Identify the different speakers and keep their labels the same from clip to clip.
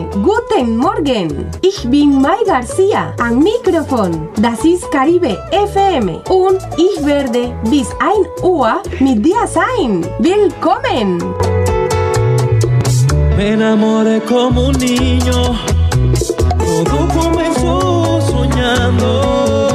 Speaker 1: Guten Morgen. Ich bin Mai García, am Mikrofon. Das ist Caribe FM und ich werde bis 1 Uhr mit dir sein. Willkommen.
Speaker 2: Me enamoré como un niño, todo comenzó soñando.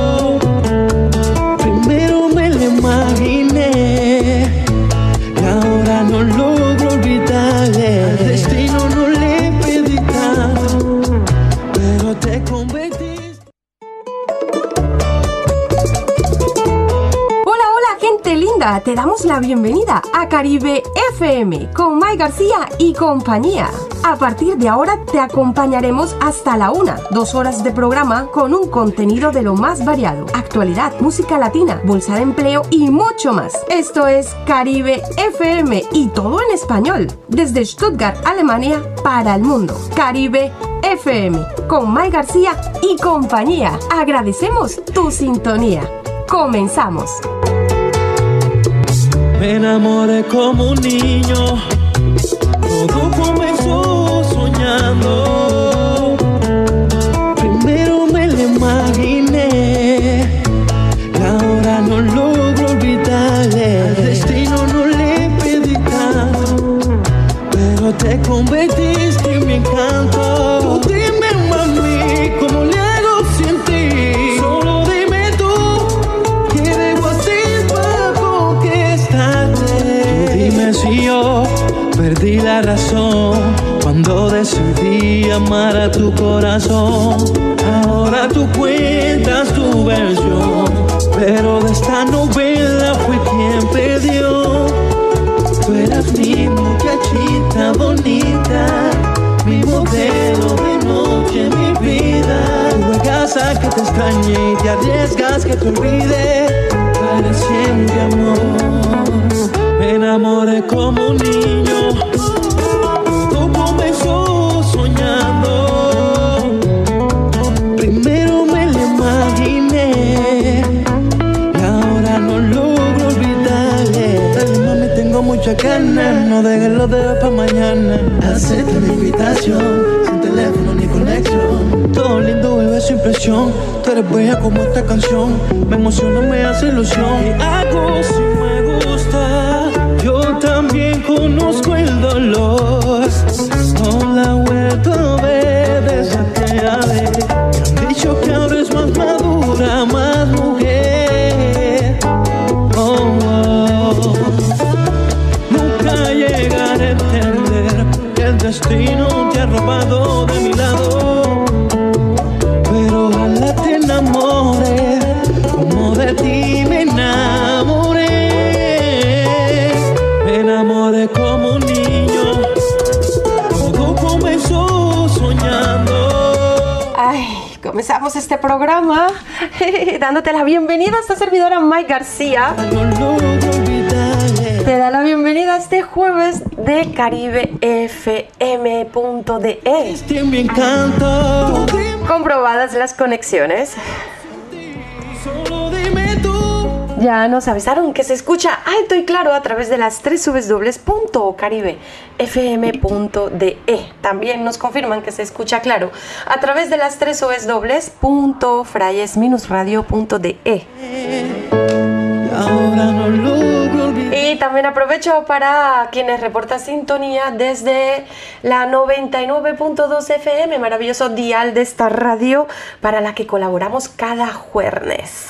Speaker 2: Te
Speaker 1: damos la bienvenida a Caribe FM con Mai García y compañía. A partir de ahora te acompañaremos hasta la una, dos horas de programa con un contenido de lo más variado, actualidad, música latina, bolsa de empleo y mucho más. Esto es Caribe FM y todo en español, desde Stuttgart, Alemania, para el mundo. Caribe FM con Mai García y compañía. Agradecemos tu sintonía. Comenzamos.
Speaker 2: Me enamoré como un niño, todo comenzó soñando. Decidí amar a tu corazón. Ahora tú cuentas tu versión, pero de esta novela fue quien perdió. Tú eras mi muchachita bonita, mi modelo de noche, mi vida. Tú juegas a que te extrañe y te arriesgas que te olvide siempre, amor. Me enamoré como un niño, ganas, no dejes los dedos para mañana. Acepta la invitación, sin teléfono ni conexión. Todo lindo, bebé, sin presión. Tú eres bella como esta canción. Me emociona, me hace ilusión. Y hago si me gusta. Yo también conozco el dolor. No la vuelto a ver desde aquella vez. Me han dicho que ahora es más madura, más mujer. Oh, oh. Destino te ha robado de mi lado. Pero ojalá te enamores como de ti me enamoré. Me enamoré como un niño. Todo comenzó soñando.
Speaker 1: Ay, comenzamos este programa dándote la bienvenida a esta servidora Mike García. Te da la bienvenida este jueves de Caribe FM.de.
Speaker 2: Mi encanto.
Speaker 1: Comprobadas las conexiones. Ya nos avisaron que se escucha alto y claro a través de las tres www.caribefm.de. También nos confirman que se escucha claro a través de las tres www.frayes-radio.de.
Speaker 2: Y
Speaker 1: Y también aprovecho para quienes reportan sintonía desde la 99.2 FM, maravilloso dial de esta radio para la que colaboramos cada jueves.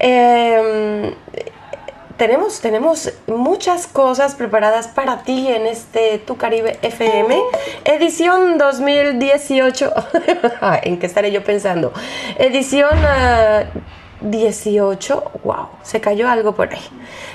Speaker 1: Eh, tenemos, tenemos muchas cosas preparadas para ti en este Tu Caribe FM, edición 2018. ¿En qué estaré yo pensando? Edición ah, 18. Wow, se cayó algo por ahí.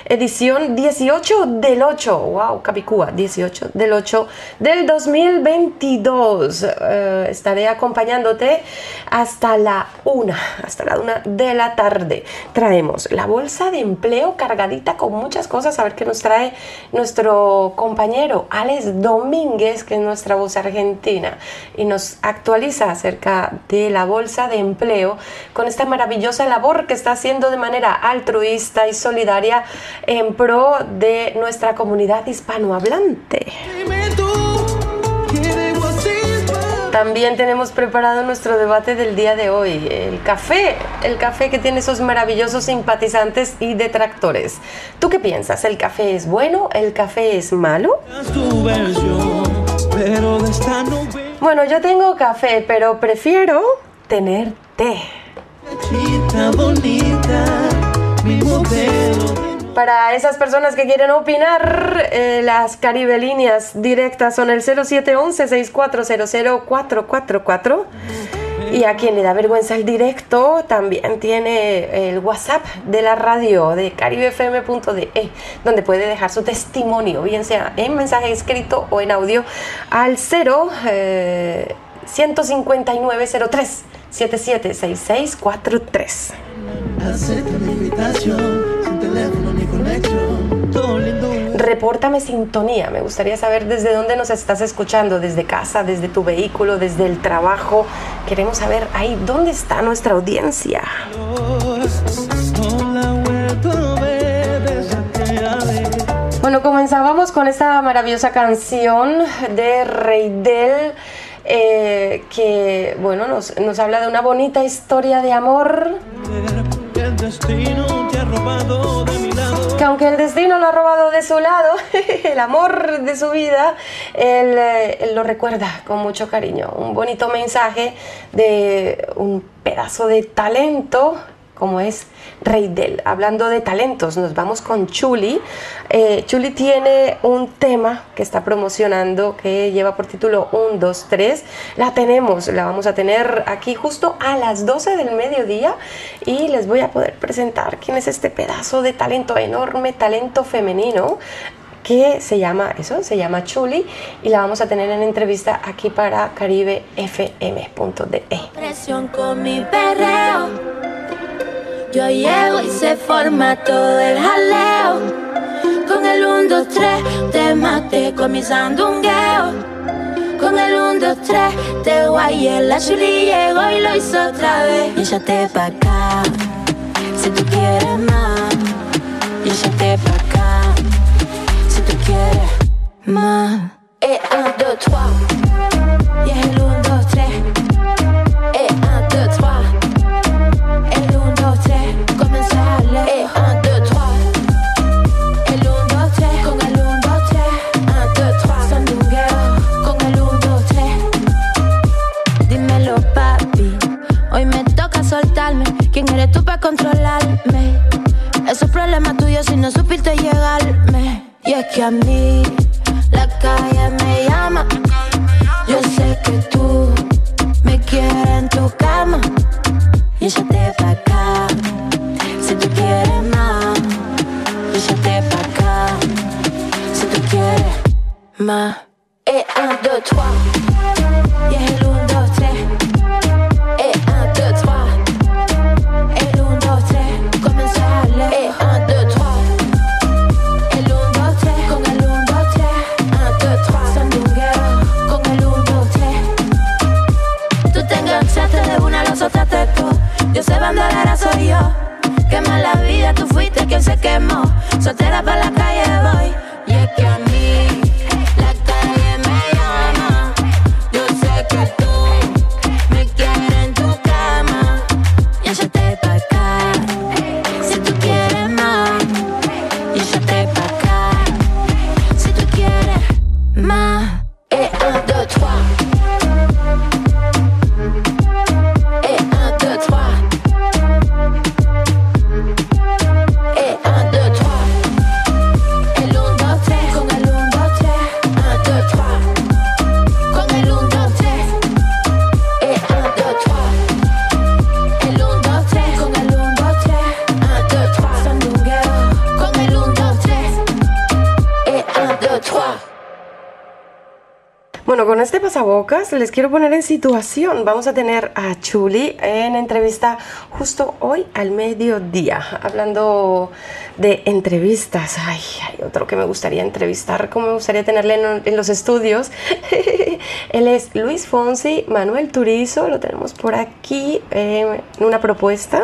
Speaker 1: Edición 18 del 8. Wow, Capicúa, 18 del 8 del 2022. Eh, estaré acompañándote hasta la 1, hasta la 1 de la tarde. Traemos la bolsa de empleo cargadita con muchas cosas. A ver qué nos trae nuestro compañero Alex Domínguez, que es nuestra voz argentina, y nos actualiza acerca de la bolsa de empleo con esta maravillosa labor que está haciendo de manera altruista y solidaria en pro de nuestra comunidad hispanohablante.
Speaker 2: Dime tú, ¿qué debo hacer
Speaker 1: también tenemos preparado nuestro debate del día de hoy, el café, el café que tiene esos maravillosos simpatizantes y detractores. ¿Tú qué piensas? ¿El café es bueno? ¿El café es malo? Bueno, yo tengo café, pero prefiero tener té. Para esas personas que quieren opinar, eh, las Caribe líneas directas son el 0711-6400-444. Y a quien le da vergüenza el directo, también tiene el WhatsApp de la radio de caribefm.de, donde puede dejar su testimonio, bien sea en mensaje escrito o en audio, al 0 15903 776643. Acepta mi invitación, sin teléfono ni conexión. Todo lindo. Repórtame sintonía. Me gustaría saber desde dónde nos estás escuchando, desde casa, desde tu vehículo, desde el trabajo. Queremos saber ahí dónde está nuestra audiencia. Bueno, comenzábamos con esta maravillosa canción de Reidel eh, que bueno, nos, nos, habla de una bonita historia de amor. Que aunque el destino lo ha robado de su lado, el amor de su vida, él, eh, él lo recuerda con mucho cariño. Un bonito mensaje de un pedazo de talento como es Reidel. Hablando de talentos, nos vamos con Chuli. Eh, Chuli tiene un tema que está promocionando que lleva por título 1, 2, 3. La tenemos, la vamos a tener aquí justo a las 12 del mediodía y les voy a poder presentar quién es este pedazo de talento, enorme talento femenino que se llama eso, se llama Chuli y la vamos a tener en entrevista aquí para caribefm.de. Presión con mi perreo yo llego y se forma todo el jaleo. Con el 1, 2, 3 te maté con mi sandungueo. Con el 1, 2, 3 te guayé, la chuli llegó y lo hizo otra vez. Y Échate pa' acá, si tú quieres más. Y Échate pa' acá, si tú quieres más. Et 1, 2, 3. Controlarme? Eso es problema tuyo si no supiste llegarme. Y es que a mí les quiero poner en situación. Vamos a tener a Chuli en entrevista justo hoy al mediodía, hablando de entrevistas. Ay, hay otro que me gustaría entrevistar, como me gustaría tenerle en, los estudios. Él es Luis Fonsi, Manuel Turizo, lo tenemos por aquí en una propuesta.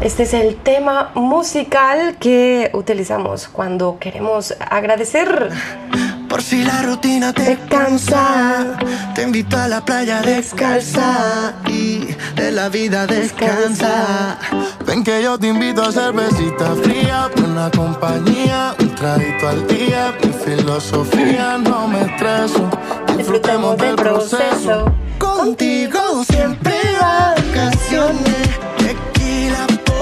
Speaker 1: Este es el tema musical que utilizamos cuando queremos agradecer
Speaker 3: si la rutina te cansa, te invito a la playa descalza y de la vida descansa. Ven que yo te invito a cervecita fría, una compañía, un traguito al día. Mi filosofía no me estreso, disfrutemos del proceso. Contigo siempre vacaciones,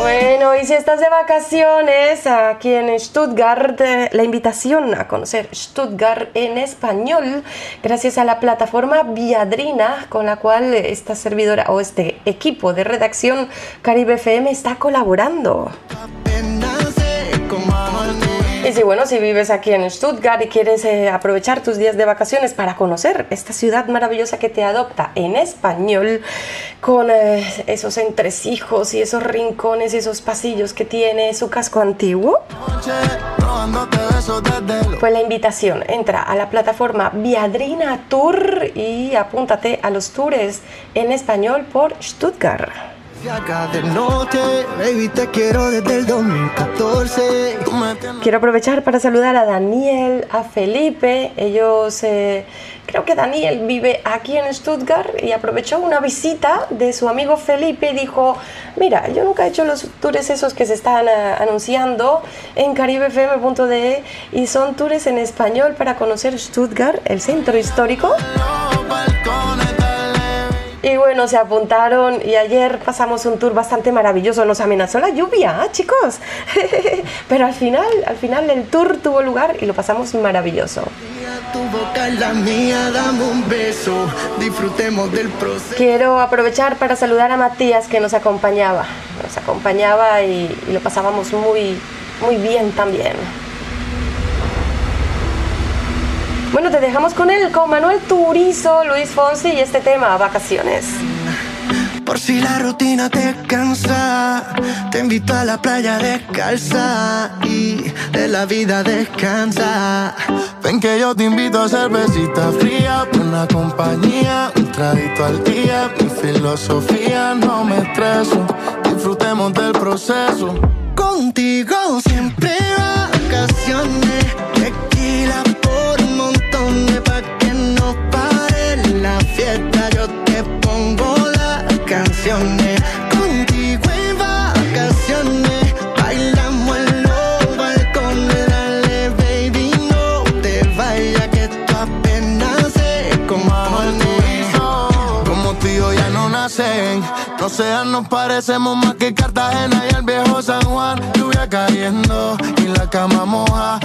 Speaker 1: bueno, y si estás de vacaciones aquí en Stuttgart, eh, la invitación a conocer Stuttgart en español, gracias a la plataforma Viadrina, con la cual esta servidora o este equipo de redacción Caribe FM está colaborando. Y si bueno, si vives aquí en Stuttgart y quieres eh, aprovechar tus días de vacaciones para conocer esta ciudad maravillosa que te adopta en español, con eh, esos entresijos y esos rincones y esos pasillos que tiene su casco antiguo, pues la invitación, entra a la plataforma Viadrina Tour y apúntate a los tours en español por Stuttgart. Quiero aprovechar para saludar a Daniel, a Felipe. Ellos, eh, creo que Daniel vive aquí en Stuttgart y aprovechó una visita de su amigo Felipe y dijo, mira, yo nunca he hecho los tours esos que se están eh, anunciando en caribefm.de y son tours en español para conocer Stuttgart, el centro histórico. Y bueno, se apuntaron y ayer pasamos un tour bastante maravilloso. Nos amenazó la lluvia, ¿ah, chicos. Pero al final, al final el tour tuvo lugar y lo pasamos maravilloso. Quiero aprovechar para saludar a Matías que nos acompañaba. Nos acompañaba y, y lo pasábamos muy, muy bien también. Bueno, te dejamos con él, con Manuel Turizo, Luis Fonsi y este tema, vacaciones.
Speaker 3: Por si la rutina te cansa, te invito a la playa descalza y de la vida descansa. Ven que yo te invito a cervecita fría, una compañía, un traguito al día. Mi filosofía no me estreso, disfrutemos del proceso. Contigo siempre vacaciones, canciones. Contigo en vacaciones. Bailamos en los balcones. Dale, baby, no te vayas que esto apenas se compone.
Speaker 4: Como tío ya no nacen. No sean, nos parecemos más que Cartagena y el viejo San Juan. Lluvia cayendo y la cama moja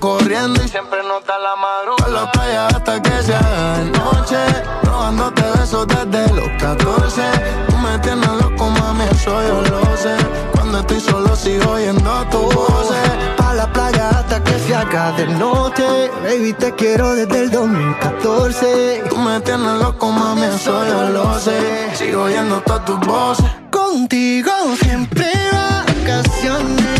Speaker 4: corriendo y siempre nota la madrugada. A la playa hasta que se haga noche, robándote besos desde los 14. Tú me tienes loco, mami, eso yo lo sé. Cuando estoy solo sigo oyendo tu voz.
Speaker 3: A la playa hasta que se haga de noche. Baby, te quiero desde el 2014.
Speaker 4: Tú me tienes loco, mami, eso yo lo sé. Sigo oyendo todas tus voces.
Speaker 3: Contigo siempre vacaciones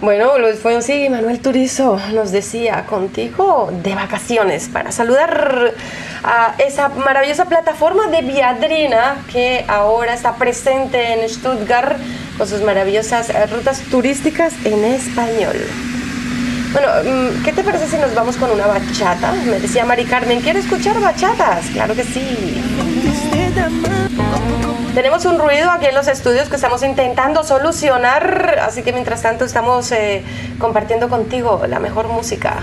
Speaker 1: Bueno, Luis Fonsi y Manuel Turizo nos decía contigo de vacaciones para saludar a esa maravillosa plataforma de Viadrina que ahora está presente en Stuttgart con sus maravillosas rutas turísticas en español. Bueno, mm, ¿qué te parece si nos vamos con una bachata? Me decía Mari Carmen, quiero escuchar bachatas. Claro que sí. Tenemos un ruido aquí en los estudios que estamos intentando solucionar, así que mientras tanto estamos eh, compartiendo contigo la mejor música.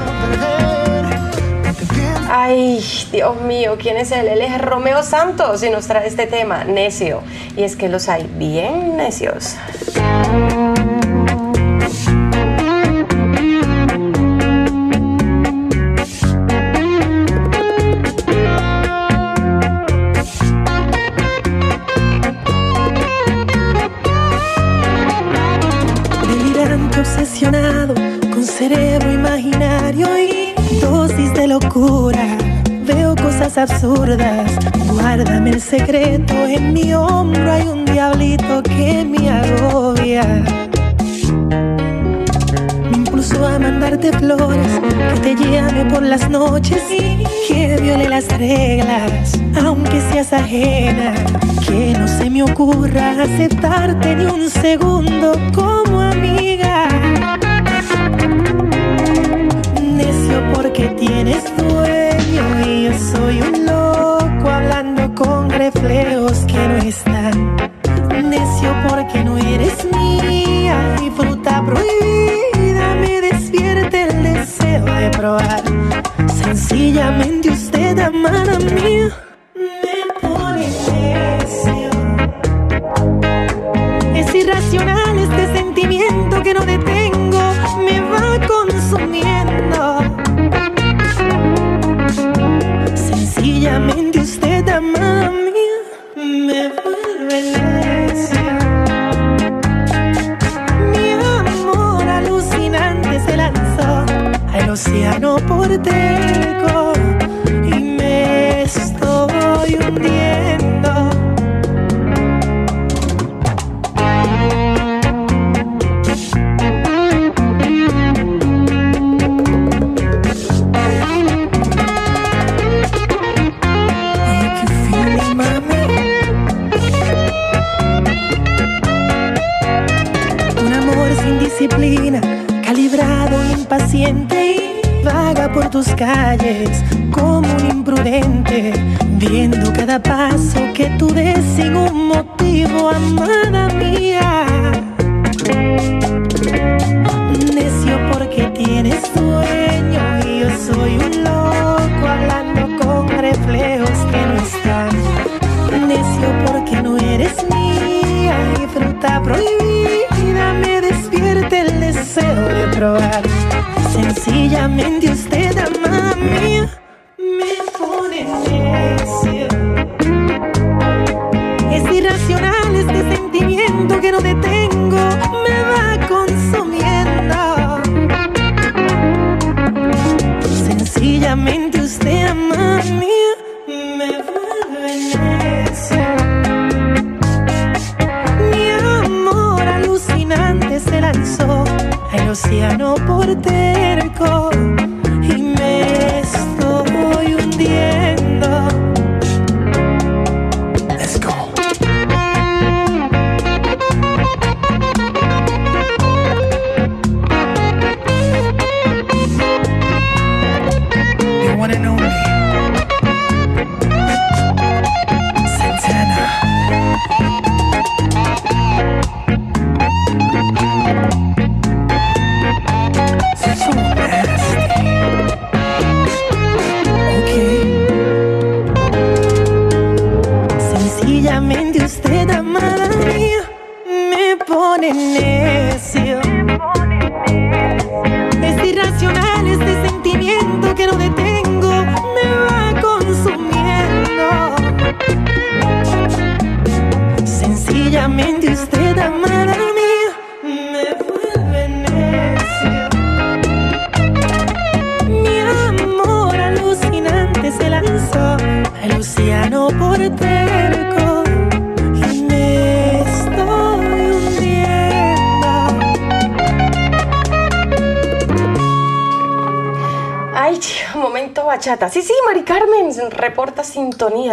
Speaker 1: Ay, Dios mío, ¿quién es él? Él es Romeo Santos y nos trae este tema, necio. Y es que los hay bien necios.
Speaker 5: Cosas absurdas. Guárdame el secreto. En mi hombro hay un diablito que me agobia. Me impulsó a mandarte flores. Que te llame por las noches y que viole las reglas. Aunque seas ajena. Que no se me ocurra aceptarte ni un segundo como amiga necio porque tienes dueño soy un loco hablando con reflejos que no están. Necio porque no eres mía y fruta prohibida me despierta el deseo de probar. Sencillamente usted mía me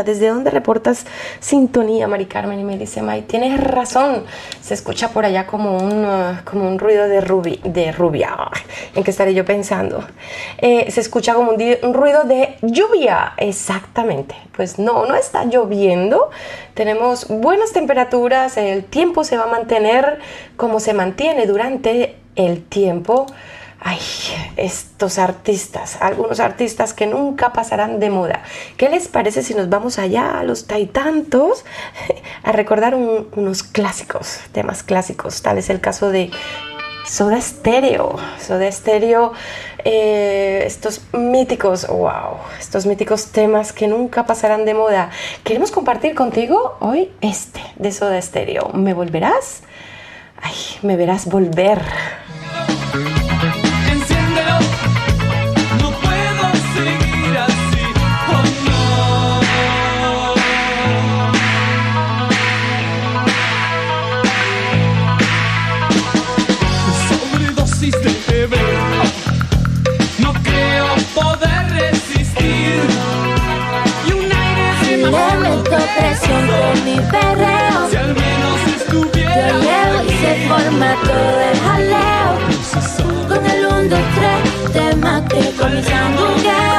Speaker 1: ¿Desde dónde reportas sintonía, Mari Carmen? Y me dice, May, tienes razón. Se escucha por allá como un, uh, como un ruido de, rubi, de rubia. ¿En qué estaré yo pensando? Eh, se escucha como un, un ruido de lluvia. Exactamente. Pues no, no está lloviendo. Tenemos buenas temperaturas. El tiempo se va a mantener como se mantiene durante el tiempo artistas, algunos artistas que nunca pasarán de moda. ¿Qué les parece si nos vamos allá a los taitantos a recordar unos clásicos, temas clásicos? Tal es el caso de Soda Stereo. Soda Stereo, eh, estos míticos, wow, estos míticos temas que nunca pasarán de moda. Queremos compartir contigo hoy este de Soda Stereo. ¿Me volverás? Ay, me verás volver.
Speaker 6: Con mi perreo.
Speaker 7: Si al menos estuviera.
Speaker 6: Te y se forma todo el jaleo. Con el 1, 2, 3, te maté con mi sandungueo.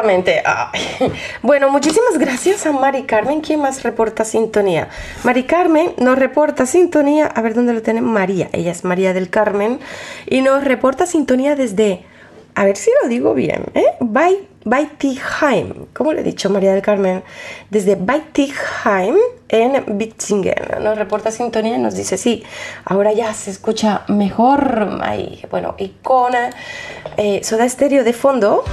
Speaker 1: Exactamente. Bueno, muchísimas gracias a Mari Carmen. ¿Quién más reporta sintonía? Mari Carmen nos reporta sintonía. A ver dónde lo tiene María. Ella es María del Carmen. Y nos reporta sintonía desde. A ver si lo digo bien. ¿eh? Baitigheim. ¿Cómo le he dicho María del Carmen? Desde Baitigheim en Bitzingen. Nos reporta sintonía y nos dice: Sí, ahora ya se escucha mejor. Bueno, y con eh, soda estéreo de fondo.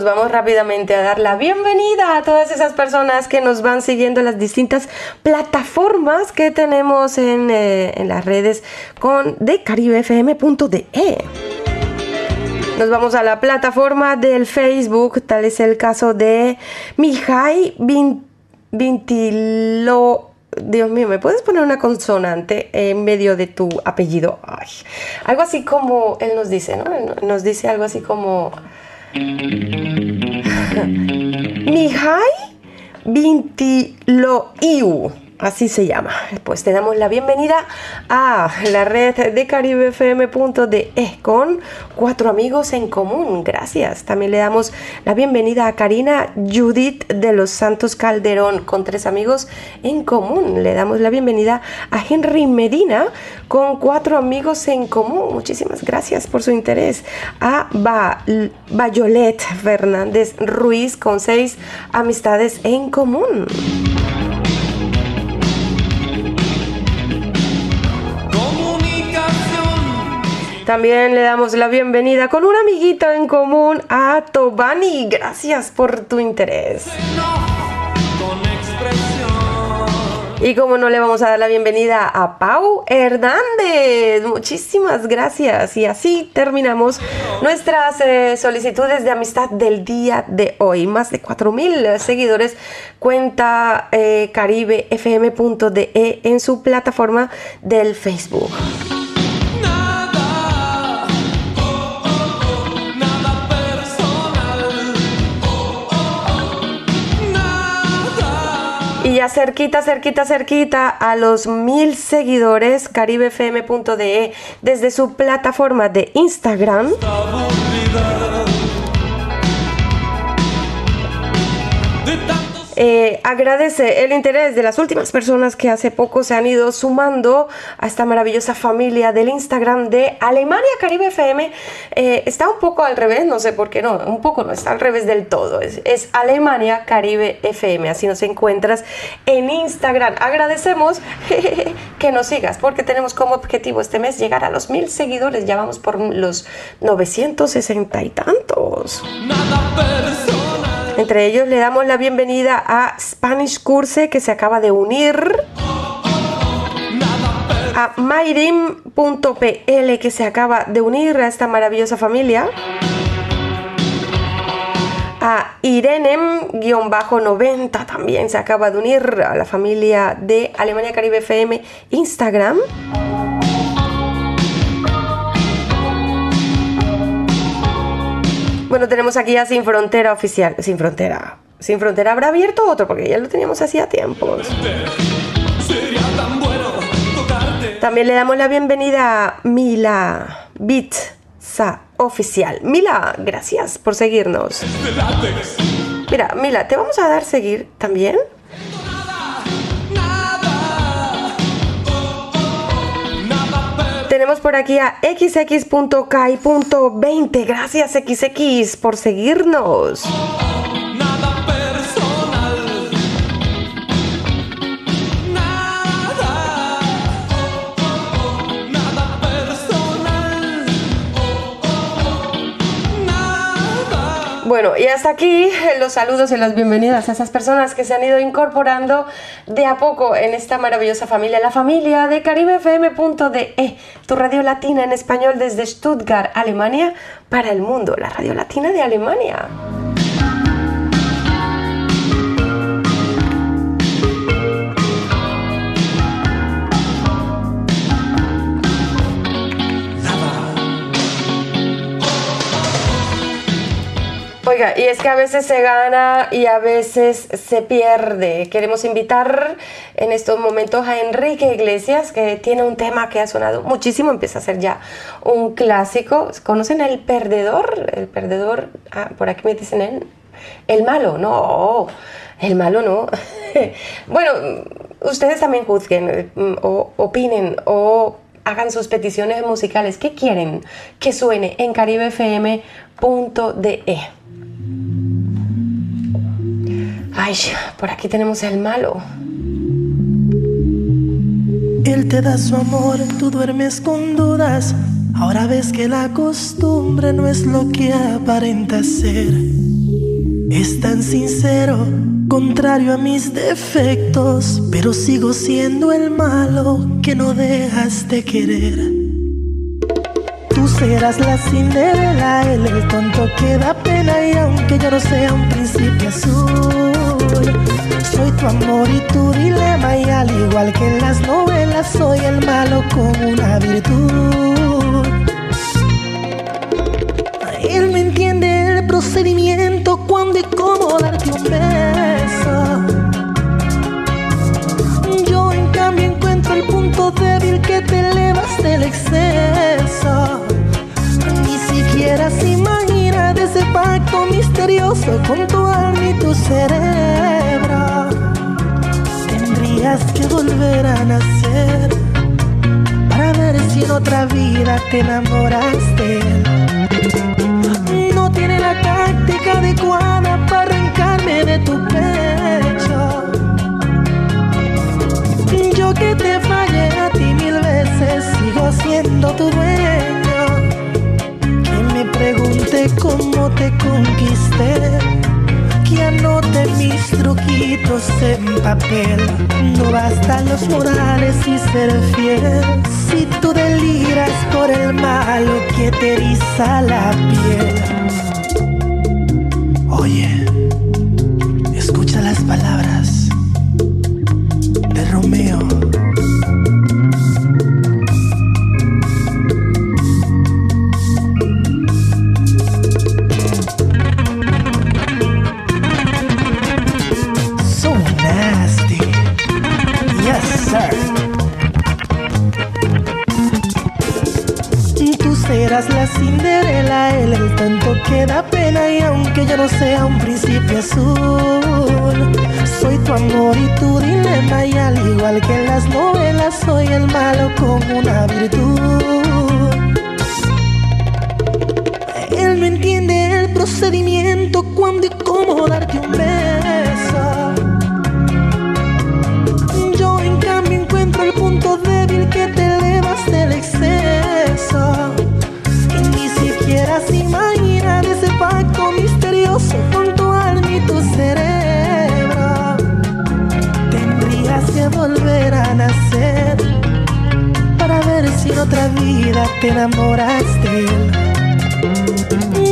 Speaker 1: Nos vamos rápidamente a dar la bienvenida a todas esas personas que nos van siguiendo en las distintas plataformas que tenemos en, eh, las redes con de caribefm.de. Nos vamos a la plataforma del Facebook, tal es el caso de Mijay Vintilo. Dios mío, ¿me puedes poner una consonante en medio de tu apellido? Algo así como él nos dice, ¿no? Nos dice algo así como Mihai Bintiloiu. Así se llama. Pues te damos la bienvenida a la red de caribefm.de con cuatro amigos en común. Gracias. También le damos la bienvenida a Karina Judith de los Santos Calderón con tres amigos en común. Le damos la bienvenida a Henry Medina con cuatro amigos en común. Muchísimas gracias por su interés. A Bayolet Fernández Ruiz con seis amistades en común. También le damos la bienvenida con un amiguito en común a Tobani. Gracias por tu interés. Y como no le vamos a dar la bienvenida a Pau Hernández. Muchísimas gracias. Y así terminamos nuestras eh, solicitudes de amistad del día de hoy. Más de 4.000 seguidores cuenta eh, caribefm.de en su plataforma del Facebook. Cerquita, cerquita, cerquita a los mil seguidores, caribefm.de desde su plataforma de Instagram. Eh, agradece el interés de las últimas personas que hace poco se han ido sumando a esta maravillosa familia del Instagram de Alemania Caribe FM. Eh, está un poco al revés, no sé por qué no, un poco no, está al revés del todo. Es, es Alemania Caribe FM, así nos encuentras en Instagram. Agradecemos que nos sigas porque tenemos como objetivo este mes llegar a los mil seguidores. Ya vamos por los 960 y tantos. Entre ellos le damos la bienvenida a Spanish Curse que se acaba de unir. A Mayrim.pl que se acaba de unir a esta maravillosa familia. A Irenem-90 también se acaba de unir a la familia de Alemania Caribe FM Instagram. Bueno, tenemos aquí a Sin Frontera Oficial. Sin Frontera. Sin Frontera habrá abierto otro porque ya lo teníamos hacía tiempos. También le damos la bienvenida a Mila Bitsa Oficial. Mila, gracias por seguirnos. Mira, Mila, te vamos a dar seguir también. Tenemos por aquí a xx.kai.20. Gracias XX por seguirnos. Bueno, y hasta aquí los saludos y las bienvenidas a esas personas que se han ido incorporando de a poco en esta maravillosa familia, la familia de caribefm.de, tu radio latina en español desde Stuttgart, Alemania, para el mundo, la radio latina de Alemania. Oiga, y es que a veces se gana y a veces se pierde. Queremos invitar en estos momentos a Enrique Iglesias, que tiene un tema que ha sonado muchísimo, empieza a ser ya un clásico. ¿Conocen el perdedor? El perdedor, ah, por aquí me dicen el, el malo, no, el malo no. bueno, ustedes también juzguen mm, o opinen o hagan sus peticiones musicales. ¿Qué quieren que suene en caribefm.de? Ay, por aquí tenemos el malo.
Speaker 5: Él te da su amor, tú duermes con dudas. Ahora ves que la costumbre no es lo que aparenta ser. Es tan sincero, contrario a mis defectos, pero sigo siendo el malo que no dejas de querer. Tú serás la Cinderela, él el tonto que da pena y aunque yo no sea un príncipe azul, soy. Tu amor y tu dilema y al igual que en las novelas soy el malo con una virtud. Él me entiende el procedimiento cuando y cómo darte un beso. Yo en cambio encuentro el punto débil que te elevas del exceso. Con tu alma y tu cerebro. Tendrías que volver a nacer para ver si en otra vida te enamoraste. No tiene la táctica adecuada para arrancarme de tu pecho. Yo que te fallé a ti mil veces, sigo siendo tu dueño. Pregunte cómo te conquisté. Que anote mis truquitos en papel. No bastan los morales y ser fiel. Si tú deliras por el malo que te eriza la piel. Que da pena y aunque yo no sea un príncipe azul, soy tu amor y tu dilema y al igual que en las novelas soy el malo con una virtud. Él no entiende el procedimiento cuándo y cómo darte un beso. Otra vida te enamoraste.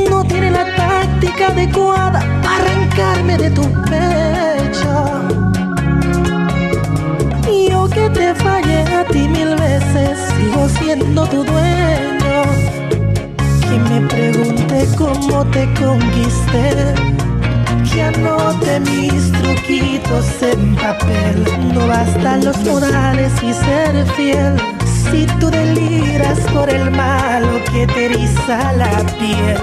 Speaker 5: No tiene la táctica adecuada para arrancarme de tu pecho. Y yo que te fallé a ti mil veces, sigo siendo tu dueño. Que me pregunte cómo te conquisté. Que anote mis truquitos en papel. No bastan los morales y ser fiel. Si tú deliras por el malo que te eriza la piel.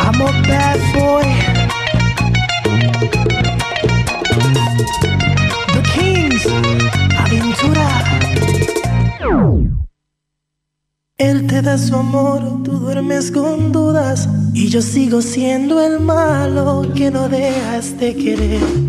Speaker 5: I'm a bad boy. The Kings, Aventura. Él te da su amor, tú duermes con dudas y yo sigo siendo el malo que no dejas de querer.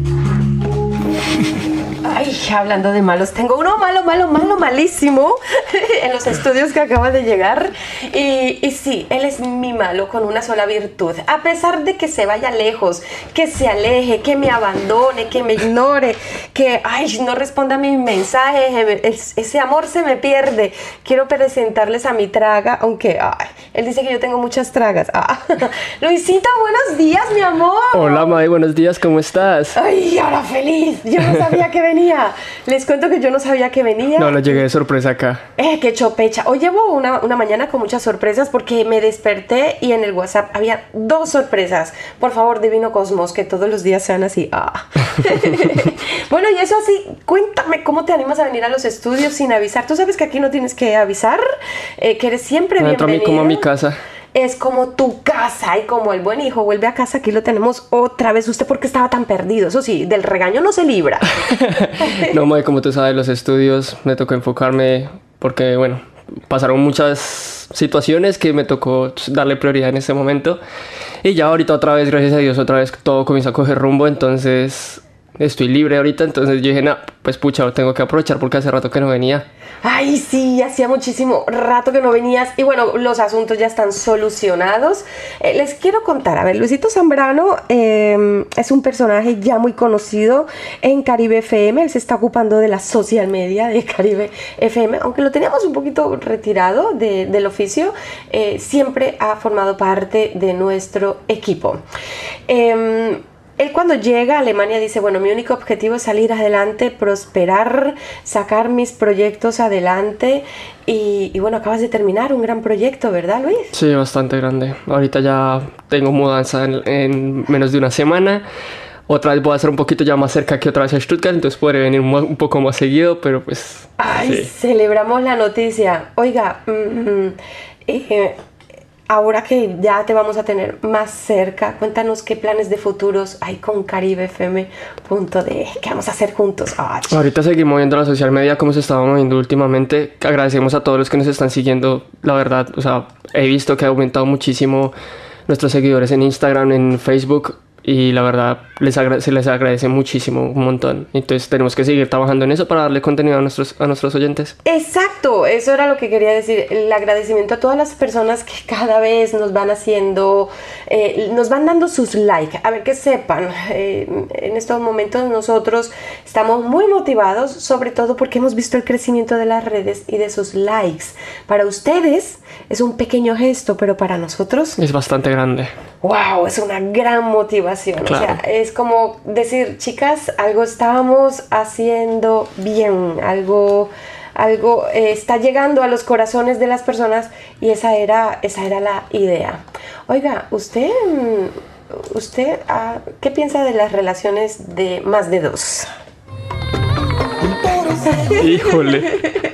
Speaker 1: Hablando de malos, tengo uno malo, malo, malo, malísimo en los estudios que acaba de llegar. Y, sí, él es mi malo con una sola virtud. A pesar de que se vaya lejos, que se aleje, que me abandone, que me ignore, que ay, no responda a mis mensajes, es- ese amor se me pierde. Quiero presentarles a mi traga, aunque ay, él dice que yo tengo muchas tragas. Ah. Luisito, buenos días, mi amor.
Speaker 8: Hola, May, buenos días, ¿cómo estás?
Speaker 1: Ay, ahora feliz. Yo no sabía que venía. Les cuento que yo no sabía que venía.
Speaker 8: No, no llegué de sorpresa acá.
Speaker 1: Eh, qué chopecha. Hoy llevo una, una mañana con muchas sorpresas porque me desperté y en el WhatsApp había dos sorpresas. Por favor, Divino Cosmos, que todos los días sean así. Ah. bueno, y eso así, cuéntame cómo te animas a venir a los estudios sin avisar. Tú sabes que aquí no tienes que avisar, eh, que eres siempre
Speaker 8: a mí
Speaker 1: bienvenido.
Speaker 8: como a mi casa.
Speaker 1: Es como tu casa y como el buen hijo vuelve a casa, aquí lo tenemos otra vez. Usted porque estaba tan perdido, eso sí, del regaño no se libra.
Speaker 8: No, como tú sabes, los estudios me tocó enfocarme porque, bueno, pasaron muchas situaciones que me tocó darle prioridad en ese momento. Y ya ahorita otra vez, gracias a Dios, otra vez todo comienza a coger rumbo, entonces estoy libre ahorita, entonces yo dije, no, pues pucha, tengo que aprovechar porque hace rato que no venía.
Speaker 1: Ay, sí, hacía muchísimo rato que no venías. Y bueno, los asuntos ya están solucionados. Eh, les quiero contar, a ver, Luisito Zambrano eh, es un personaje ya muy conocido en Caribe FM. Él se está ocupando de la social media de Caribe FM, aunque lo teníamos un poquito retirado de- del oficio, eh, siempre ha formado parte de nuestro equipo. Él cuando llega a Alemania dice, bueno, mi único objetivo es salir adelante, prosperar, sacar mis proyectos adelante y, y bueno, acabas de terminar un gran proyecto, ¿verdad, Luis?
Speaker 8: Sí, bastante grande. Ahorita ya tengo mudanza en, en menos de una semana. Otra vez voy a estar un poquito ya más cerca que otra vez a Stuttgart, entonces podré venir un, poco más seguido, pero pues...
Speaker 1: Ay,
Speaker 8: sí.
Speaker 1: celebramos la noticia. Oiga, mm, eh, ahora que ya te vamos a tener más cerca, cuéntanos qué planes de futuros hay con caribefm.de. ¿Qué vamos a hacer juntos? Ay,
Speaker 8: Ahorita seguimos moviendo la social media como se estaba moviendo últimamente. Agradecemos a todos los que nos están siguiendo. La verdad, o sea, he visto que ha aumentado muchísimo nuestros seguidores en Instagram, en Facebook. Y la verdad, les se les agradece muchísimo, un montón. Entonces tenemos que seguir trabajando en eso para darle contenido a nuestros, a nuestros oyentes.
Speaker 1: Exacto, eso era lo que quería decir. El agradecimiento a todas las personas que cada vez nos van haciendo, eh, nos van dando sus likes. A ver, que sepan, eh, en estos momentos nosotros estamos muy motivados, sobre todo porque hemos visto el crecimiento de las redes y de sus likes. Para ustedes es un pequeño gesto, pero para nosotros
Speaker 8: Es bastante grande.
Speaker 1: Wow, es una gran motivación.
Speaker 8: Claro.
Speaker 1: O sea, es como decir, chicas, algo estábamos haciendo bien, algo, algo eh, está llegando a los corazones de las personas y esa era, esa era la idea. Oiga, usted, usted, ah, ¿qué piensa de las relaciones de más de dos?
Speaker 8: Híjole.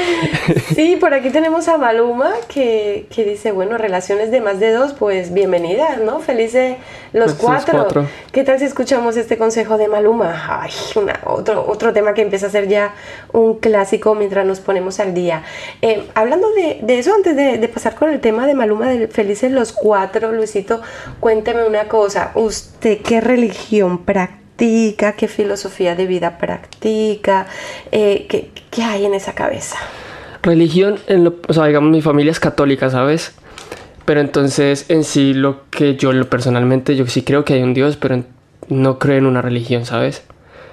Speaker 1: Sí, por aquí tenemos a Maluma que, que dice, bueno, relaciones de más de dos, pues bienvenidas, ¿no? Felices los
Speaker 8: Pues
Speaker 1: cuatro.
Speaker 8: cuatro.
Speaker 1: ¿Qué tal si escuchamos este consejo de Maluma? Ay, una- otro, otro tema que empieza a ser ya un clásico mientras nos ponemos al día. Eh, hablando de, de eso, antes de, de pasar con el tema de Maluma de Felices los cuatro, Luisito, cuénteme una cosa. ¿Usted qué religión practica? ¿Qué filosofía de vida practica? Eh, ¿qué, ¿Qué hay en esa cabeza?
Speaker 8: Religión, en lo- o sea, digamos, mi familia es católica, ¿sabes? Pero entonces, en sí, lo que yo personalmente, yo sí creo que hay un Dios, pero no creo en una religión, ¿sabes?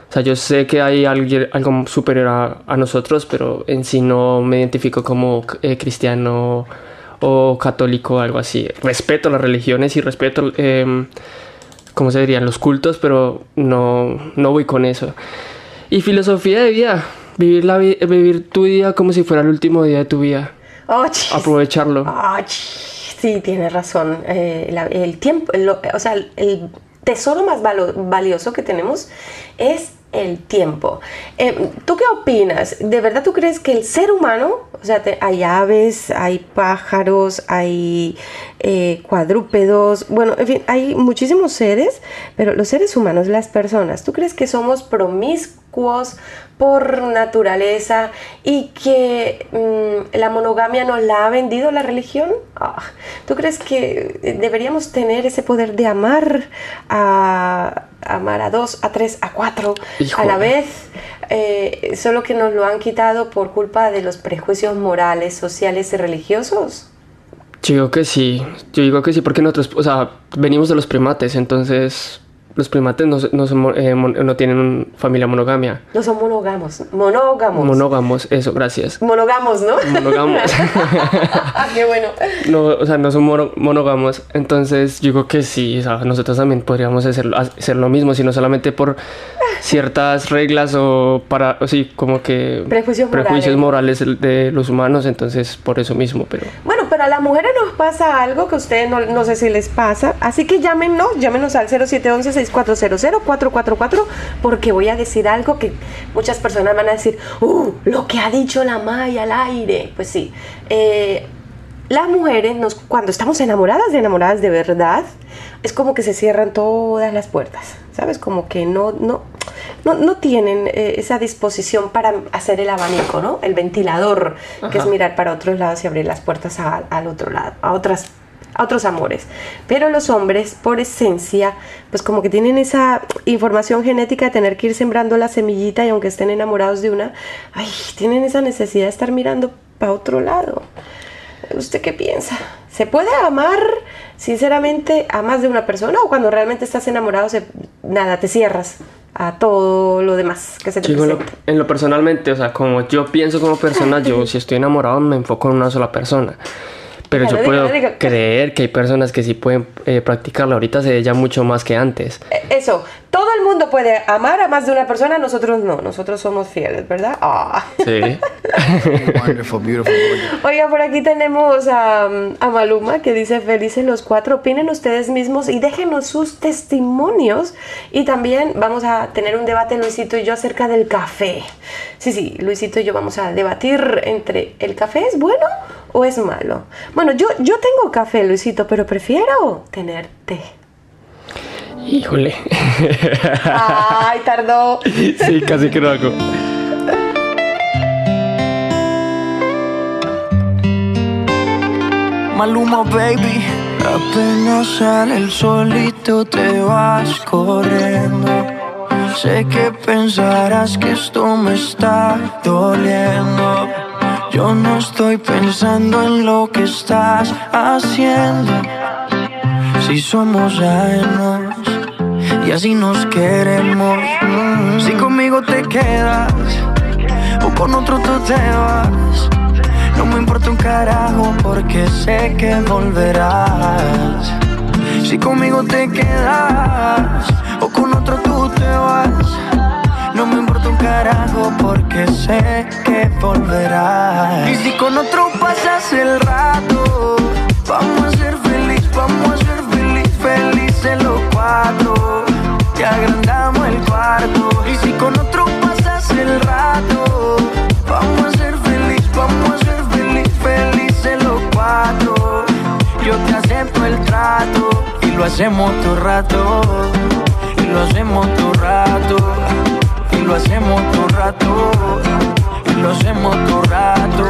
Speaker 8: O sea, yo sé que hay alguien, algo superior a, a nosotros, pero en sí no me identifico como eh, cristiano o católico o algo así. Respeto las religiones y respeto, em, ¿cómo se dirían? Los cultos, pero no, no voy con eso. Y filosofía de vida. Vivir, la, vi- vivir tu día como si fuera el último día de tu vida.
Speaker 1: Oh.
Speaker 8: Aprovecharlo.
Speaker 1: Chis. sí, tienes razón. Eh, la- el tiempo, lo- o sea, el, el tesoro más valo- valioso que tenemos es el tiempo. Eh, ¿Tú qué opinas? ¿De verdad tú crees que el ser humano, o sea, hay aves, hay pájaros, hay eh, cuadrúpedos, bueno, en fin, hay muchísimos seres, pero los seres humanos, las personas, ¿tú crees que somos promiscuos por naturaleza y que mm, la monogamia nos la ha vendido la religión? Ah, ¿Tú crees que deberíamos tener ese poder de amar a amar a dos, a tres, a cuatro a la vez? Eh, solo que nos lo han quitado por culpa de los prejuicios morales, sociales y religiosos.
Speaker 8: Yo digo que sí. Yo digo que sí porque nosotros, o sea, venimos de los primates, entonces los primates no, no, son eh, mon- no tienen familia monogamia.
Speaker 1: No son monógamos, monógamos.
Speaker 8: Monógamos, eso, gracias.
Speaker 1: monógamos, ¿no?
Speaker 8: Monógamos.
Speaker 1: Qué bueno.
Speaker 8: No, o sea, no son mono- monógamos. Entonces, yo digo que sí, o sea, nosotros también podríamos hacer, hacer lo mismo, sino solamente por ciertas reglas o para, o sí, como que
Speaker 1: Prejuicios
Speaker 8: prejuicios morales de los humanos, entonces por eso mismo, pero
Speaker 1: Bueno, pero a las mujeres nos pasa algo que a ustedes no, no sé si les pasa. Así que llámenos, llámenos al 0711-6400-444 porque voy a decir algo que muchas personas van a decir, ¡Uh! Lo que ha dicho la Maya al aire. Pues sí. eh, las mujeres, nos, cuando estamos enamoradas de enamoradas de verdad, es como que se cierran todas las puertas, ¿sabes? Como que no, no, no, no tienen eh, esa disposición para hacer el abanico, ¿no? El ventilador, que es mirar para otros lados y abrir las puertas a- al otro lado, a otras a otros amores. Pero los hombres, por esencia, pues como que tienen esa información genética de tener que ir sembrando la semillita y aunque estén enamorados de una, ay, tienen esa necesidad de estar mirando para otro lado. ¿Usted qué piensa? ¿Se puede amar sinceramente a más de una persona o cuando realmente estás enamorado, se- nada, te cierras a todo lo demás que se te
Speaker 8: Digo, en lo,
Speaker 1: presenta?
Speaker 8: en lo personalmente, o sea, como yo pienso como persona, yo si estoy enamorado me enfoco en una sola persona. Pero yo puedo creer que hay personas que sí pueden eh, practicarlo. Ahorita se ve ya mucho más que antes.
Speaker 1: Eh, Eso, todo el mundo puede amar a más de una persona, nosotros no, nosotros somos fieles, ¿verdad? Ah.
Speaker 8: Sí.
Speaker 4: Wonderful, beautiful.
Speaker 1: Oiga, por aquí tenemos a, a Maluma que dice felices los cuatro, opinen ustedes mismos y déjenos sus testimonios. Y también vamos a tener un debate Luisito y yo acerca del café. Sí, sí, Luisito y yo vamos a debatir entre el café es bueno o es malo. Bueno, yo, yo tengo café, Luisito, pero prefiero tener té.
Speaker 8: Híjole.
Speaker 1: Ay, tardó.
Speaker 8: sí, casi que lo hago.
Speaker 9: Maluma, baby. Apenas sale el solito te vas corriendo. Sé que pensarás que esto me está doliendo. Yo no estoy pensando en lo que estás haciendo. Si somos ajenos y así nos queremos. Si conmigo te quedas o con otro tú te vas. No me importa un carajo porque sé que volverás. Si conmigo te quedas o con otro tú te vas. No me importa un carajo porque sé que volverás. Y si con otro pasas el rato, vamos a ser feliz, vamos a ser feliz, felices los cuatro. Te agrandamos el cuarto. Y si con otro pasas el rato, vamos a ser feliz, vamos a ser feliz, felices los cuatro. Yo te acepto el trato y lo hacemos todo rato. Y lo hacemos todo rato. Lo hacemos todo rato. Y lo hacemos todo rato.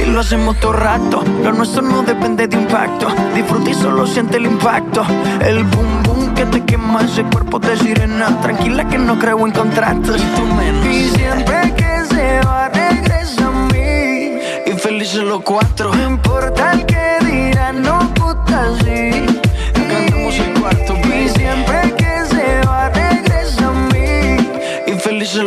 Speaker 9: Y lo hacemos todo rato. Lo nuestro no depende de impacto. Disfruta y solo siente el impacto. El boom boom que te quema ese cuerpo de sirena. Tranquila que no creo en contratos. Y tú menos. Y siempre que se va, regresa a mí. Y felices los cuatro. No importa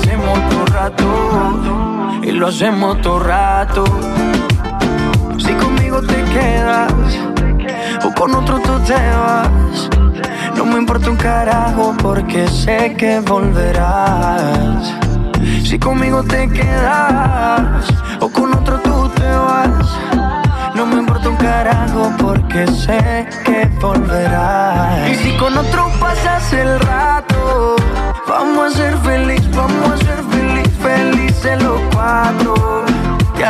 Speaker 9: Hacemos todo rato. Y lo hacemos todo rato. Si conmigo te quedas o con otro tú te vas. No me importa un carajo porque sé que volverás. Si conmigo te quedas o con otro tú te vas. No me importa un carajo porque sé que volverás. Y si con otro pasas el rato, vamos a ser feliz,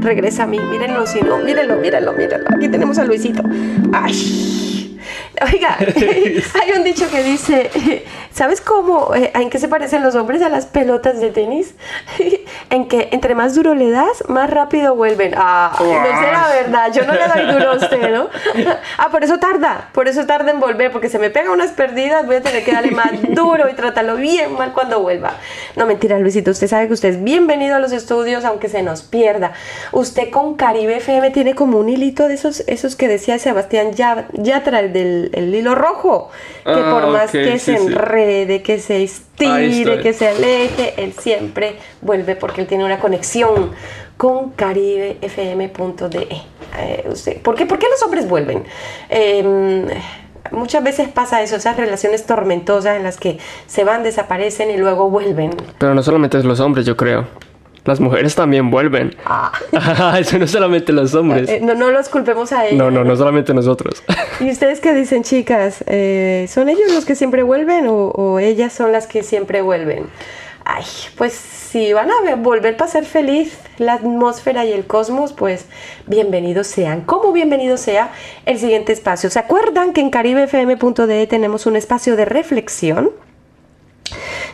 Speaker 9: Regresa a mí.
Speaker 1: Mírenlo, si no, mírenlo, mírenlo, mírenlo. Aquí tenemos a Luisito. Ay. Oiga, hay un dicho que dice, ¿sabes cómo, eh, en qué se parecen los hombres a las pelotas de tenis? En que entre más duro le das, más rápido vuelven. Ah, no será verdad, yo no le doy duro a usted, ¿no? ah, por eso tarda, por eso tarda en volver, porque se me pega unas perdidas, voy a tener que darle más duro y tratarlo bien mal cuando vuelva. No, mentira, Luisito, usted sabe que usted es bienvenido a los estudios, aunque se nos pierda. Usted con Caribe FM tiene como un hilito de esos, esos que decía Sebastián ya, Yatra, el del el, hilo rojo, que
Speaker 8: Ah,
Speaker 1: por más
Speaker 8: ok,
Speaker 1: que
Speaker 8: sí,
Speaker 1: se
Speaker 8: sí.
Speaker 1: enrede, que se estire, que se aleje, él siempre vuelve porque él tiene una conexión con caribefm.de. Eh, usted- ¿por, qué, ¿Por qué los hombres vuelven? Eh, muchas veces pasa eso, esas relaciones tormentosas en las que se van, desaparecen y luego vuelven.
Speaker 8: Pero no solamente es los hombres, yo creo. Las mujeres también vuelven.
Speaker 1: Ah.
Speaker 8: Eso no solamente los hombres.
Speaker 1: Eh, no, no los culpemos a ellos.
Speaker 8: No, no, no solamente nosotros.
Speaker 1: ¿Y ustedes qué dicen, chicas? Eh, ¿Son ellos los que siempre vuelven o, o ellas son las que siempre vuelven? Ay, pues si van a ver- volver para ser feliz la atmósfera y el cosmos, pues bienvenidos sean. Como bienvenido sea el siguiente espacio. ¿Se acuerdan que en caribefm.de tenemos un espacio de reflexión?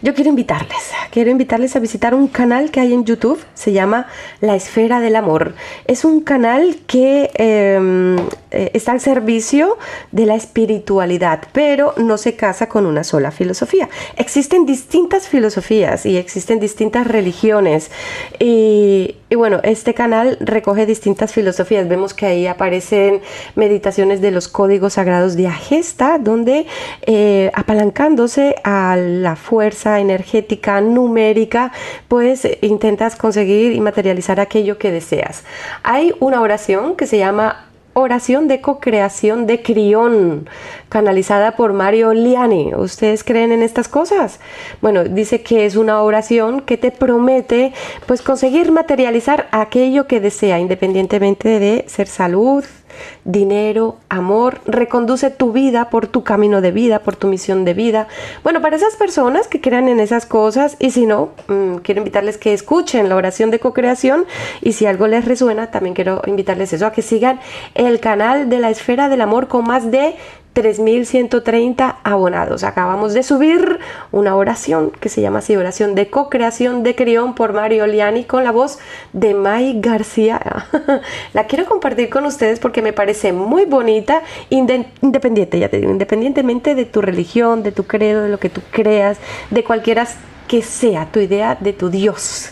Speaker 1: Yo quiero invitarles, quiero invitarles a visitar un canal que hay en YouTube, se llama La Esfera del Amor. Es un canal que eh, eh, está al servicio de la espiritualidad, pero no se casa con una sola filosofía. Existen distintas filosofías y existen distintas religiones. Y, y bueno, este canal recoge distintas filosofías. Vemos que ahí aparecen meditaciones de los códigos sagrados de Agesta, donde eh, apalancándose a la fuerza energética numérica, pues intentas conseguir y materializar aquello que deseas. Hay una oración que se llama Oración de co-creación de Crión, canalizada por Mario Liani. ¿Ustedes creen en estas cosas? Bueno, dice que es una oración que te promete pues conseguir materializar aquello que desea, independientemente de ser salud, dinero, amor, reconduce tu vida por tu camino de vida, por tu misión de vida. Bueno, para esas personas que crean en esas cosas y si no, mm, quiero invitarles que escuchen la oración de co-creación y si algo les resuena, también quiero invitarles eso, a que sigan el canal de la esfera del amor con más de 3.130 abonados. Acabamos de subir una oración que se llama así, oración de co-creación de Crión por Mario Liani con la voz de Mai García. la quiero compartir con ustedes porque me parece muy bonita, inde- independiente, ya te digo, independientemente de tu religión, de tu credo, de lo que tú creas, de cualquiera que sea tu idea de tu Dios.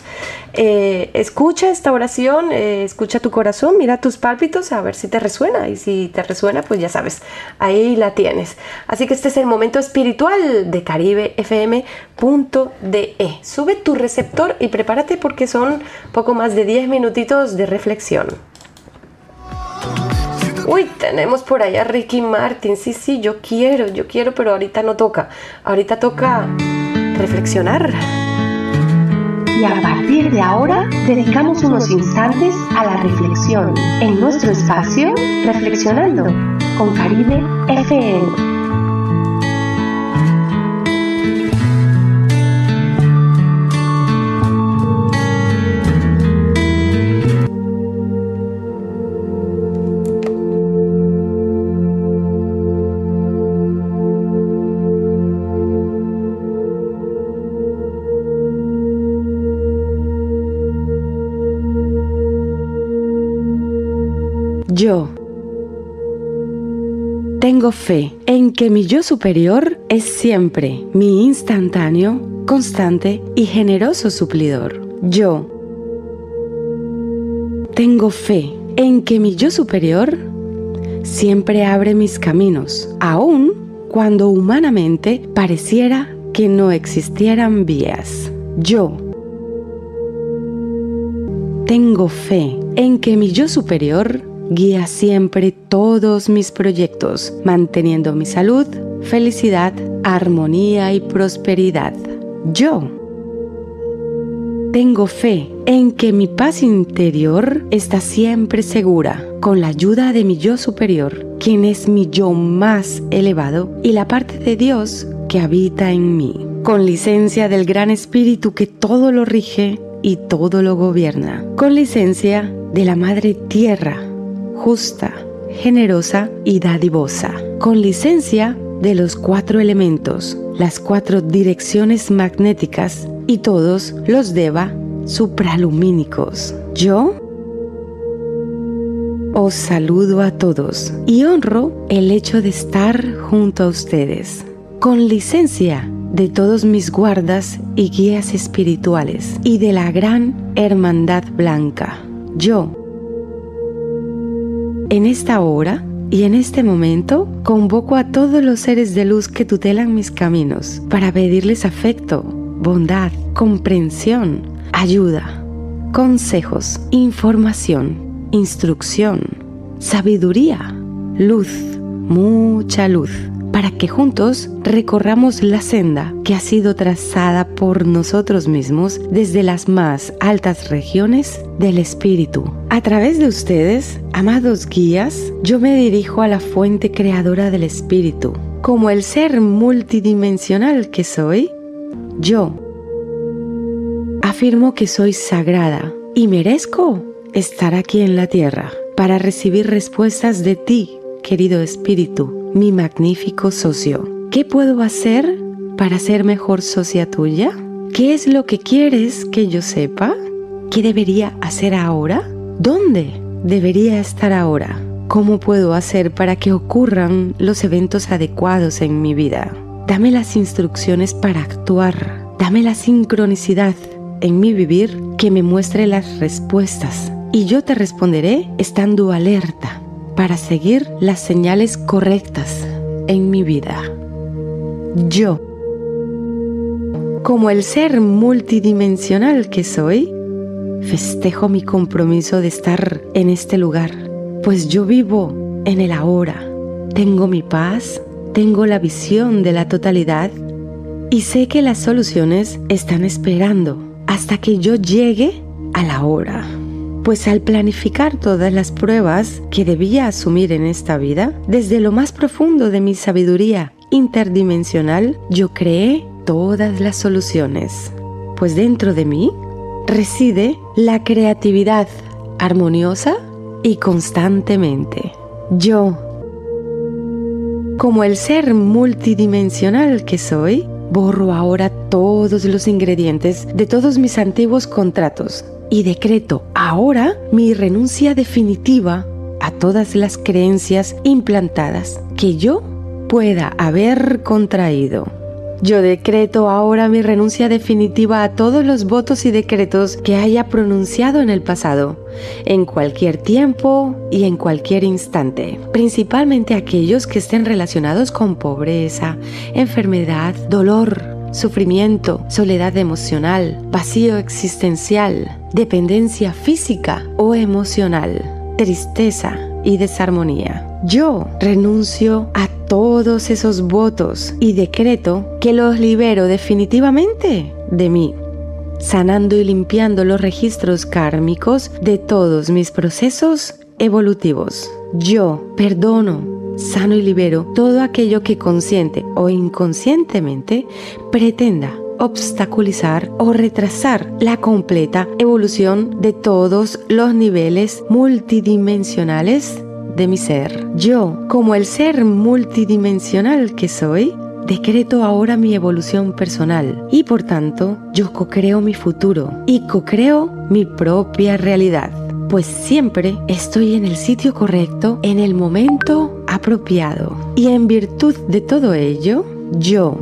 Speaker 1: Eh, escucha esta oración, eh, escucha tu corazón, mira tus pálpitos a ver si te resuena y si te resuena pues ya sabes, ahí la tienes. Así que este es el momento espiritual de caribefm.de. Sube tu receptor y prepárate porque son poco más de 10 minutitos de reflexión. Uy, tenemos por allá a Ricky Martin. Sí, sí, yo quiero, yo quiero, pero ahorita no toca. Ahorita toca reflexionar.
Speaker 10: Y a partir de ahora dedicamos unos instantes a la reflexión en nuestro espacio Reflexionando con Caribe FM.
Speaker 1: Yo tengo fe en que mi yo superior es siempre mi instantáneo, constante y generoso suplidor. Yo tengo fe en que mi yo superior siempre abre mis caminos, aun cuando humanamente pareciera que no existieran vías. Yo tengo fe en que mi yo superior guía siempre todos mis proyectos, manteniendo mi salud, felicidad, armonía y prosperidad. Yo tengo fe en que mi paz interior está siempre segura con la ayuda de mi yo superior, quien es mi yo más elevado y la parte de Dios que habita en mí, con licencia del Gran Espíritu que todo lo rige y todo lo gobierna, con licencia de la Madre Tierra, justa, generosa y dadivosa, con licencia de los cuatro elementos, las cuatro direcciones magnéticas y todos los deva supralumínicos. Yo os saludo a todos y honro el hecho de estar junto a ustedes, con licencia de todos mis guardas y guías espirituales y de la gran hermandad blanca. Yo, en esta hora, Y en este momento convoco a todos los seres de luz que tutelan mis caminos para pedirles afecto, bondad, comprensión, ayuda, consejos, información, instrucción, sabiduría, luz, mucha luz para que juntos recorramos la senda que ha sido trazada por nosotros mismos desde las más altas regiones del espíritu. A través de ustedes, amados guías, yo me dirijo a la fuente creadora del espíritu. Como el ser multidimensional que soy, yo afirmo que soy sagrada y merezco estar aquí en la tierra para recibir respuestas de ti, querido espíritu mi magnífico socio. ¿Qué puedo hacer para ser mejor socia tuya? ¿Qué es lo que quieres que yo sepa? ¿Qué debería hacer ahora? ¿Dónde debería estar ahora? ¿Cómo puedo hacer para que ocurran los eventos adecuados en mi vida? Dame las instrucciones para actuar. Dame la sincronicidad en mi vivir que me muestre las respuestas. Y yo te responderé estando alerta para seguir las señales correctas en mi vida. Yo, como el ser multidimensional que soy, festejo mi compromiso de estar en este lugar, pues yo vivo en el ahora, tengo mi paz, tengo la visión de la totalidad y sé que las soluciones están esperando hasta que yo llegue a la hora. Pues al planificar todas las pruebas que debía asumir en esta vida, desde lo más profundo de mi sabiduría interdimensional, yo creé todas las soluciones. Pues dentro de mí reside la creatividad armoniosa y constantemente. Yo, como el ser multidimensional que soy, borro ahora todos los ingredientes de todos mis antiguos contratos y decreto ahora mi renuncia definitiva a todas las creencias implantadas que yo pueda haber contraído. Yo decreto ahora mi renuncia definitiva a todos los votos y decretos que haya pronunciado en el pasado, en cualquier tiempo y en cualquier instante, principalmente aquellos que estén relacionados con pobreza, enfermedad, dolor, sufrimiento, soledad emocional, vacío existencial, dependencia física o emocional, tristeza y desarmonía. Yo renuncio a todos esos votos y decreto que los libero definitivamente de mí, sanando y limpiando los registros kármicos de todos mis procesos evolutivos. Yo perdono sano y libero todo aquello que consciente o inconscientemente pretenda obstaculizar o retrasar la completa evolución de todos los niveles multidimensionales de mi ser. Yo, como el ser multidimensional que soy, decreto ahora mi evolución personal y por tanto yo co-creo mi futuro y co-creo mi propia realidad pues siempre estoy en el sitio correcto, en el momento apropiado. Y en virtud de todo ello, yo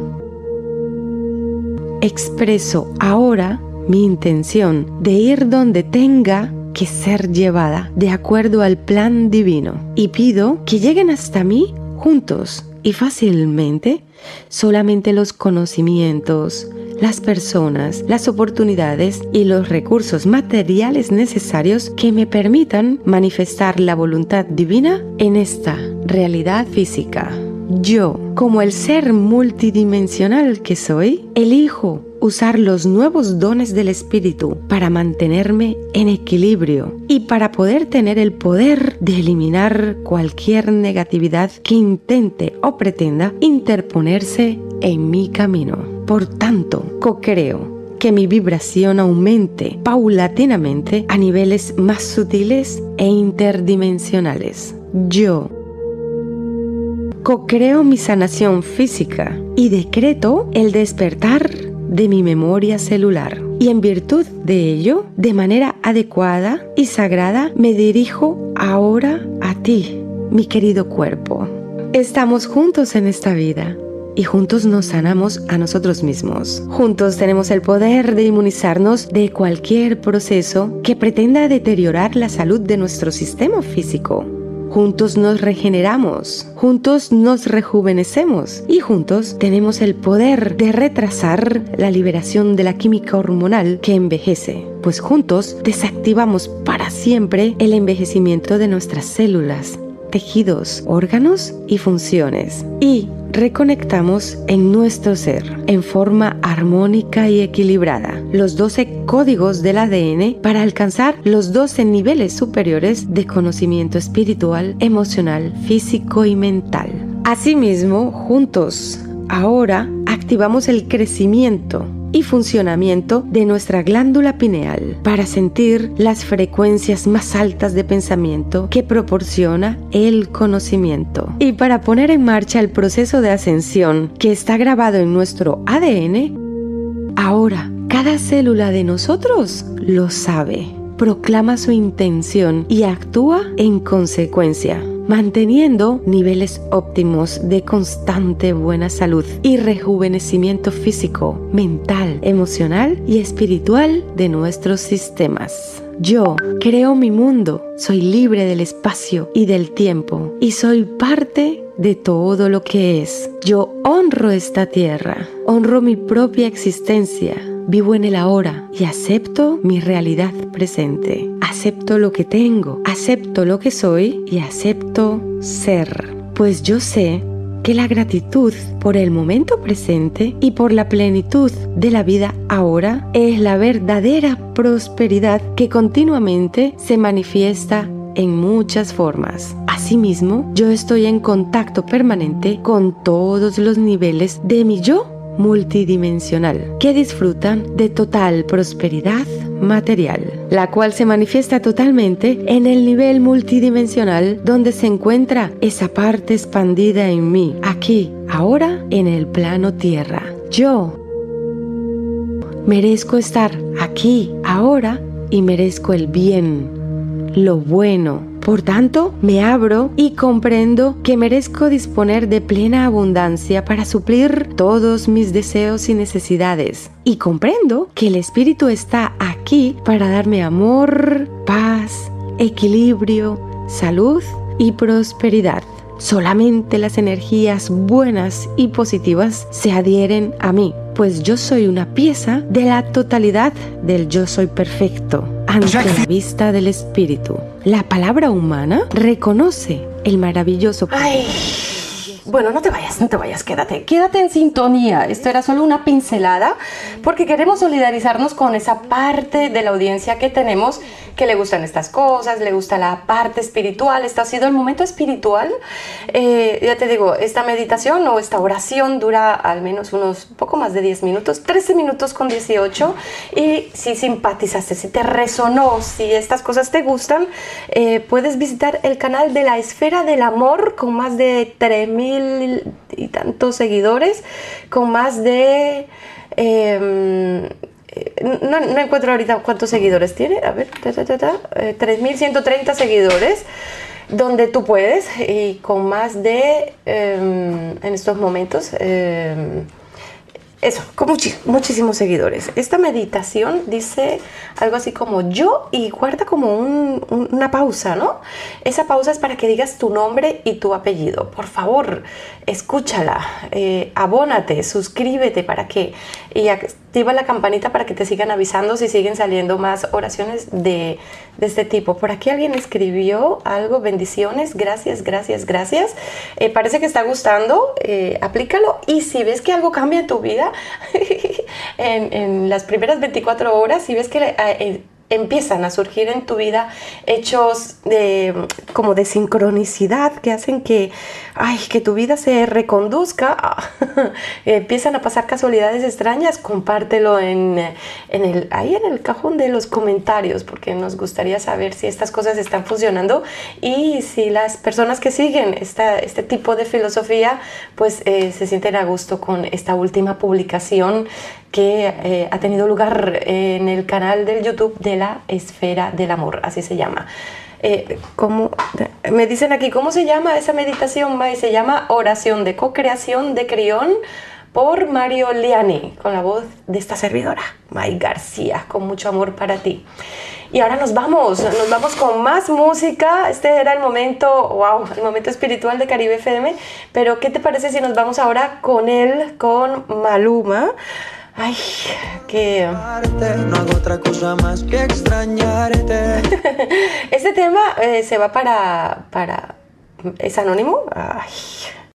Speaker 1: expreso ahora mi intención de ir donde tenga que ser llevada de acuerdo al plan divino y pido que lleguen hasta mí juntos y fácilmente solamente los conocimientos, las personas, las oportunidades y los recursos materiales necesarios que me permitan manifestar la voluntad divina en esta realidad física. Yo, como el ser multidimensional que soy, elijo usar los nuevos dones del Espíritu para mantenerme en equilibrio y para poder tener el poder de eliminar cualquier negatividad que intente o pretenda interponerse en mi camino. Por tanto, co-creo que mi vibración aumente paulatinamente a niveles más sutiles e interdimensionales. Yo co-creo mi sanación física y decreto el despertar de mi memoria celular. Y en virtud de ello, de manera adecuada y sagrada, me dirijo ahora a ti, mi querido cuerpo. Estamos juntos en esta vida y juntos nos sanamos a nosotros mismos. Juntos tenemos el poder de inmunizarnos de cualquier proceso que pretenda deteriorar la salud de nuestro sistema físico. juntos nos regeneramos, juntos nos rejuvenecemos y juntos tenemos el poder de retrasar la liberación de la química hormonal que envejece, pues juntos desactivamos para siempre el envejecimiento de nuestras células, tejidos, órganos y funciones. Y reconectamos en nuestro ser en forma armónica y equilibrada los 12 códigos del ADN para alcanzar los 12 niveles superiores de conocimiento espiritual, emocional, físico y mental. Asimismo, juntos, ahora activamos el crecimiento y funcionamiento de nuestra glándula pineal para sentir las frecuencias más altas de pensamiento que proporciona el conocimiento. Y para poner en marcha el proceso de ascensión que está grabado en nuestro ADN, ahora cada célula de nosotros lo sabe, proclama su intención y actúa en consecuencia manteniendo niveles óptimos de constante buena salud y rejuvenecimiento físico, mental, emocional y espiritual de nuestros sistemas. Yo creo mi mundo, soy libre del espacio y del tiempo y soy parte de todo lo que es. Yo honro esta tierra, honro mi propia existencia, vivo en el ahora y acepto mi realidad presente acepto lo que tengo, acepto lo que soy y acepto ser. Pues yo sé que la gratitud por el momento presente y por la plenitud de la vida ahora es la verdadera prosperidad que continuamente se manifiesta en muchas formas. Asimismo, yo estoy en contacto permanente con todos los niveles de mi yo multidimensional que disfrutan de total prosperidad material, la cual se manifiesta totalmente en el nivel multidimensional donde se encuentra esa parte expandida en mí, aquí, ahora, en el plano tierra. Yo merezco estar aquí, ahora, y merezco el bien, lo bueno, por tanto, me abro y comprendo que merezco disponer de plena abundancia para suplir todos mis deseos y necesidades. Y comprendo que el Espíritu está aquí para darme amor, paz, equilibrio, salud y prosperidad. Solamente las energías buenas y positivas se adhieren a mí, pues yo soy una pieza de la totalidad del yo soy perfecto ante la vista del espíritu. La palabra humana reconoce el maravilloso.
Speaker 11: Ay. Bueno, no te vayas, no te vayas, quédate. Quédate en sintonía. Esto era solo una pincelada porque queremos solidarizarnos con esa parte de la audiencia que tenemos que le gustan estas cosas, le gusta la parte espiritual. Este ha sido el momento espiritual. Eh, ya te digo, esta meditación o esta oración dura al menos unos poco más de 10 minutos, 13 minutos con 18. Y si simpatizaste, si te resonó, si estas cosas te gustan, eh, puedes visitar el canal de la Esfera del Amor con más de 3000 y tantos seguidores, con más de... Em, no, encuentro ahorita cuántos seguidores tiene, a ver, 3.130 eh, seguidores, donde tú puedes, y con más de, em, en estos momentos, em, eso, con muchísimos seguidores. Esta meditación dice algo así como yo y guarda como una pausa, ¿no? Esa pausa es para que digas tu nombre y tu apellido. Por favor, escúchala, eh, abónate, suscríbete para que y activa la campanita para que te sigan avisando si siguen saliendo más oraciones de, este tipo. Por aquí alguien escribió algo, bendiciones, gracias, gracias, gracias. Eh, parece que está gustando, eh, aplícalo y si ves que algo cambia en tu vida en, en, las primeras 24 horas, si ves que eh, empiezan a surgir en tu vida hechos de, como de sincronicidad que hacen que, ay, que tu vida se reconduzca, empiezan a pasar casualidades extrañas, compártelo en, en, el, ahí en el cajón de los comentarios, porque nos gustaría saber si estas cosas están funcionando y si las personas que siguen esta, este tipo de filosofía, pues eh, se sienten a gusto con esta última publicación que eh, ha tenido lugar en el canal del YouTube de la Esfera del Amor, así se llama. Eh, me dicen aquí, ¿cómo se llama esa meditación? Se llama oración de co-creación de Crión
Speaker 1: por Mario Liani, con la voz de esta servidora, May García, con mucho amor para ti. Y ahora nos vamos, nos vamos con más música. Este era el momento, wow, el momento espiritual de Caribe FM. Pero, ¿qué te parece si nos vamos ahora con él, con Maluma? Ay, que...
Speaker 9: No hago otra cosa más que extrañarte.
Speaker 1: este tema eh, se va para, para... ¿Es anónimo? Ay.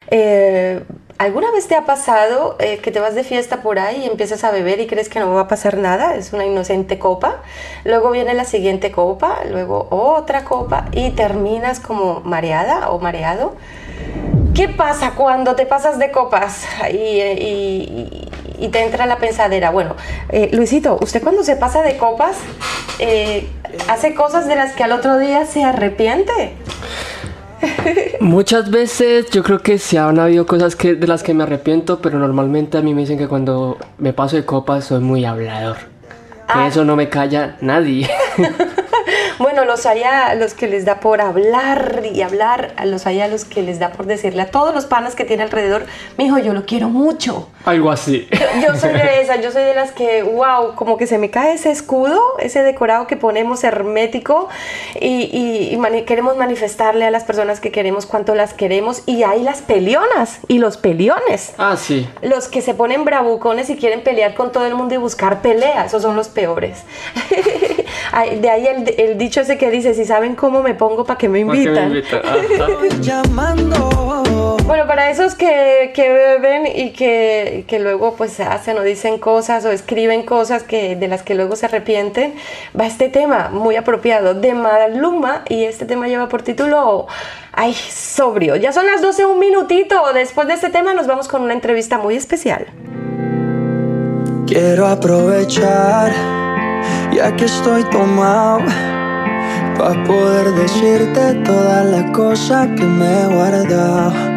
Speaker 1: Eh, ¿Alguna vez te ha pasado eh, que te vas de fiesta por ahí y empiezas a beber y crees que no va a pasar nada? Es una inocente copa. Luego viene la siguiente copa, luego otra copa y terminas como mareada o mareado. ¿Qué pasa cuando te pasas de copas y, y- y te entra la pensadera? Bueno, eh, Luisito, ¿usted cuando se pasa de copas eh, hace cosas de las que al otro día se arrepiente?
Speaker 8: Muchas veces yo creo que sí han habido cosas que, de las que me arrepiento, pero normalmente a mí me dicen que cuando me paso de copas soy muy hablador. Que
Speaker 1: Ah.
Speaker 8: eso no me calla nadie.
Speaker 1: Bueno, los hay a los que les da por hablar y hablar, a los hay a los que les da por decirle a todos los panas que tiene alrededor, mijo, yo lo quiero mucho.
Speaker 8: Algo así.
Speaker 1: Yo soy de esas, yo soy de las que, wow, como que se me cae ese escudo, ese decorado que ponemos hermético y, y- y mani- queremos manifestarle a las personas que queremos cuánto las queremos y hay las pelionas y los peliones.
Speaker 8: Ah, sí.
Speaker 1: Los que se ponen bravucones y quieren pelear con todo el mundo y buscar pelea, esos son los peores. De ahí el, el dicho ese que dice, si saben cómo me pongo, ¿para qué me
Speaker 8: ¿Por qué me
Speaker 1: invitan?
Speaker 8: Ajá.
Speaker 9: Llamando.
Speaker 1: Bueno, para esos que, que beben y que, que luego pues hacen o dicen cosas o escriben cosas que, de las que luego se arrepienten, va este tema muy apropiado de Maluma y este tema lleva por título Ay, sobrio. Ya son las 12, un minutito. Después de este tema nos vamos con una entrevista muy especial.
Speaker 9: Quiero aprovechar, ya que estoy tomado, para poder decirte todas las cosas que me he guardado.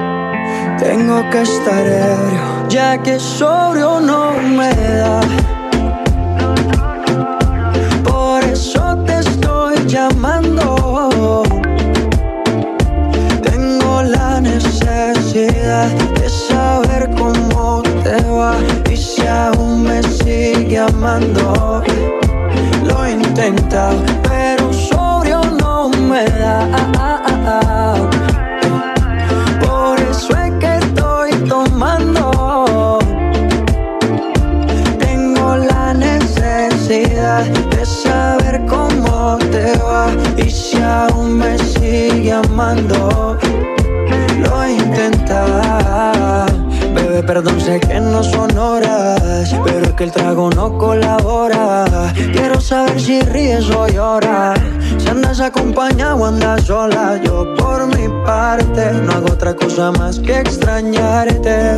Speaker 9: tengo que estar ebrio, ya que sobrio no me da. Por eso te estoy llamando. Tengo la necesidad de saber cómo te va y si aún me sigue amando. Lo he intentado, pero sobrio no me da. De saber cómo te va y si aún me sigue amando. Lo he intentado. Bebé, perdón, sé que no son horas, pero es que el trago no colabora. Quiero saber si ríes o lloras. Si andas acompañado o andas sola, yo por mi parte no hago otra cosa más que extrañarte.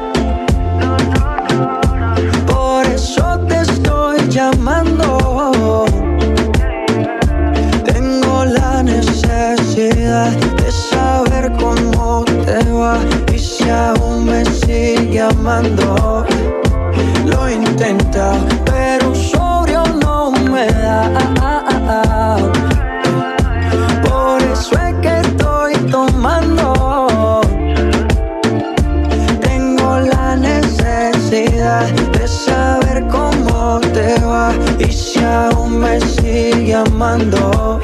Speaker 9: Amando.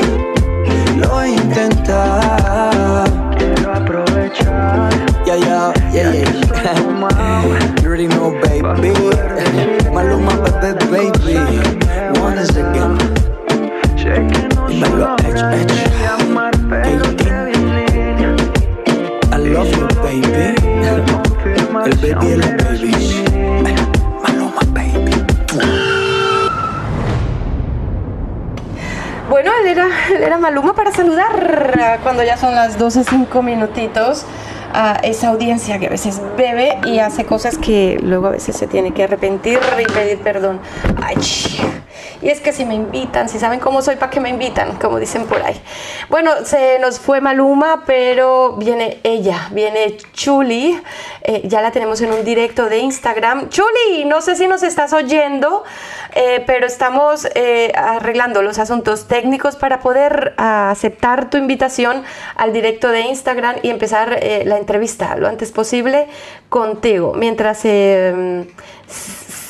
Speaker 9: Lo he intentado. Quiero aprovechar. Yeah, yeah, yeah, yeah. already know, baby. Maluma, baby.
Speaker 1: Era, Maluma para saludar cuando ya son las 12, 5 minutitos a esa audiencia que a veces bebe y hace cosas que luego a veces se tiene que arrepentir y pedir perdón. Ay, y es que si me invitan, si saben cómo soy, ¿para qué me invitan? Como dicen por ahí. Bueno, se nos fue Maluma, pero viene ella, viene Chuli. Eh, ya la tenemos en un directo de Instagram. Chuli, no sé si nos estás oyendo, eh, pero estamos eh, arreglando los asuntos técnicos para poder ah, aceptar tu invitación al directo de Instagram y empezar la entrevista lo antes posible contigo. Mientras eh,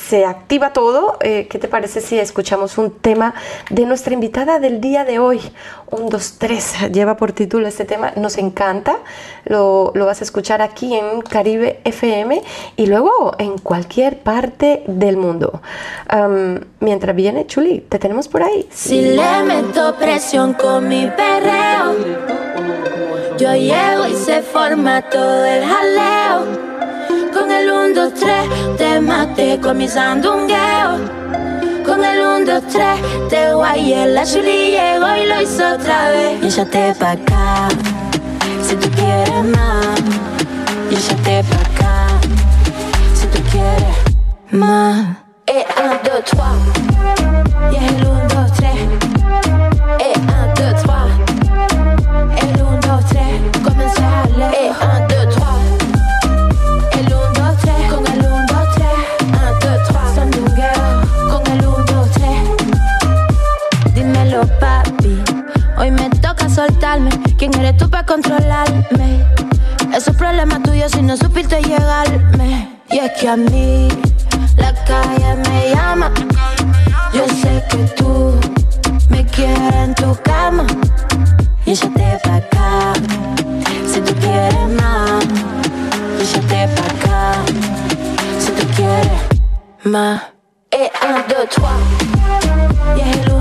Speaker 1: se activa todo, eh, ¿qué te parece si escuchamos un tema de nuestra invitada del día de hoy? Un, dos, tres, lleva por título este tema, nos encanta, lo, lo vas a escuchar aquí en Caribe FM y luego en cualquier parte del mundo. Mientras viene Chuli, te tenemos por ahí.
Speaker 7: Si le meto presión con mi perreo, yo llego y se forma todo el jaleo. Con el 1, 2, 3 te maté con mi sandungueo. Con el 1, 2, 3 te guayé, la chuli llegó y lo hizo otra vez. Y échate pa' acá, si tú quieres más. Y échate pa' acá, si tú quieres más. Et 1, 2, 3. Y el 1, soltarme. ¿Quién eres tú para controlarme? Eso es problema tuyo si no supiste llegarme. Y es que a mí la calle me llama. Yo sé que tú me quieres en tu cama. Y échate pa' acá. Si tú quieres más. Y pa' acá. Si tú quieres más. Et 1, 2, 3. Y es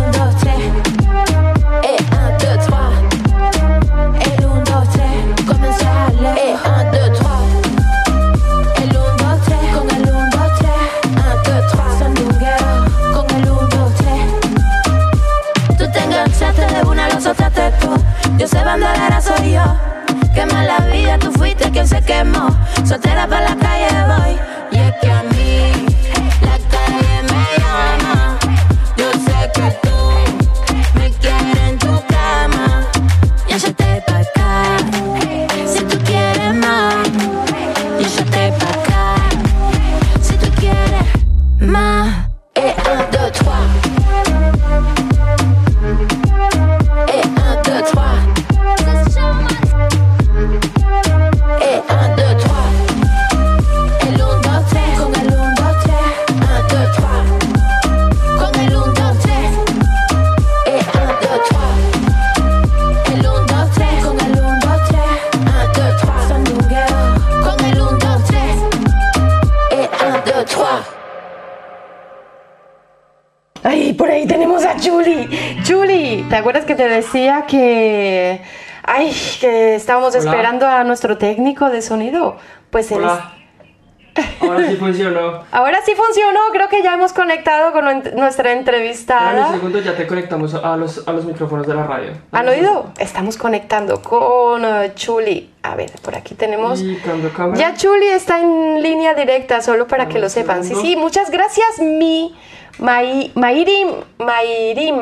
Speaker 7: Yo sé bandolera, soy yo. Quema la vida, tú fuiste quien se quemó. Soltera para la calle voy. Y es que a mí
Speaker 1: ¿te decía que... Ay, que estábamos
Speaker 8: Hola.
Speaker 1: esperando a nuestro técnico de sonido? Pues él.
Speaker 8: Ahora sí funcionó.
Speaker 1: Ahora sí funcionó, creo que ya hemos conectado con nuestra
Speaker 8: Dame un
Speaker 1: entrevistada.
Speaker 8: segundo, ya te conectamos a los, a los micrófonos de la radio.
Speaker 1: ¿Han oído? Estamos conectando con eh, Chuli. A ver, por aquí tenemos...
Speaker 8: Y.
Speaker 1: Ya Chuli está en línea directa, solo para que lo sepan. Sí, sí, muchas gracias, mi Mai- Mairim, Mairim,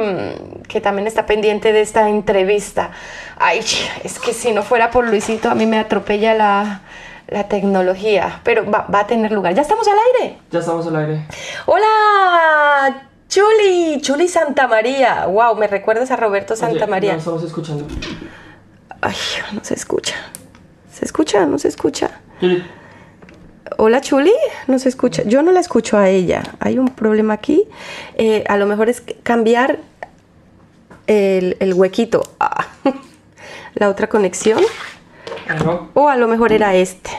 Speaker 1: que también está pendiente de esta entrevista. Ay, es que si no fuera por Luisito, a mí me atropella la, la tecnología, pero va, va a tener lugar. Ya estamos al aire.
Speaker 8: Ya estamos al aire.
Speaker 1: Hola, Chuli, Chuli Santa María. Wow, me recuerdas a Roberto Santa María.
Speaker 8: No estamos escuchando.
Speaker 1: Ay, no se escucha. ¿Se escucha? ¿No se escucha? Hola Chuli, no se escucha. Yo no la escucho a ella. Hay un problema aquí. Eh, a lo mejor es cambiar el, el huequito. Ah, La otra conexión. O a lo mejor era este.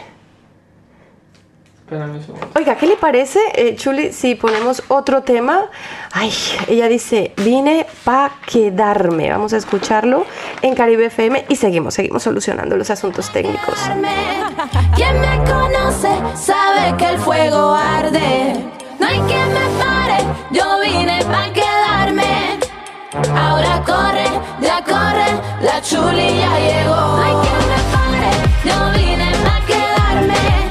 Speaker 8: Espérame un segundo.
Speaker 1: Oiga, ¿qué le parece, eh, Chuli, si ponemos otro tema? Ay, ella dice, vine pa' quedarme. Vamos a escucharlo en Caribe FM y seguimos, seguimos solucionando los asuntos técnicos.
Speaker 7: Quien me conoce sabe que el fuego arde. No hay quien me pare, yo vine pa' quedarme. Ahora corre, ya corre, la chuli ya llegó. No hay quien yo vine pa' quedarme.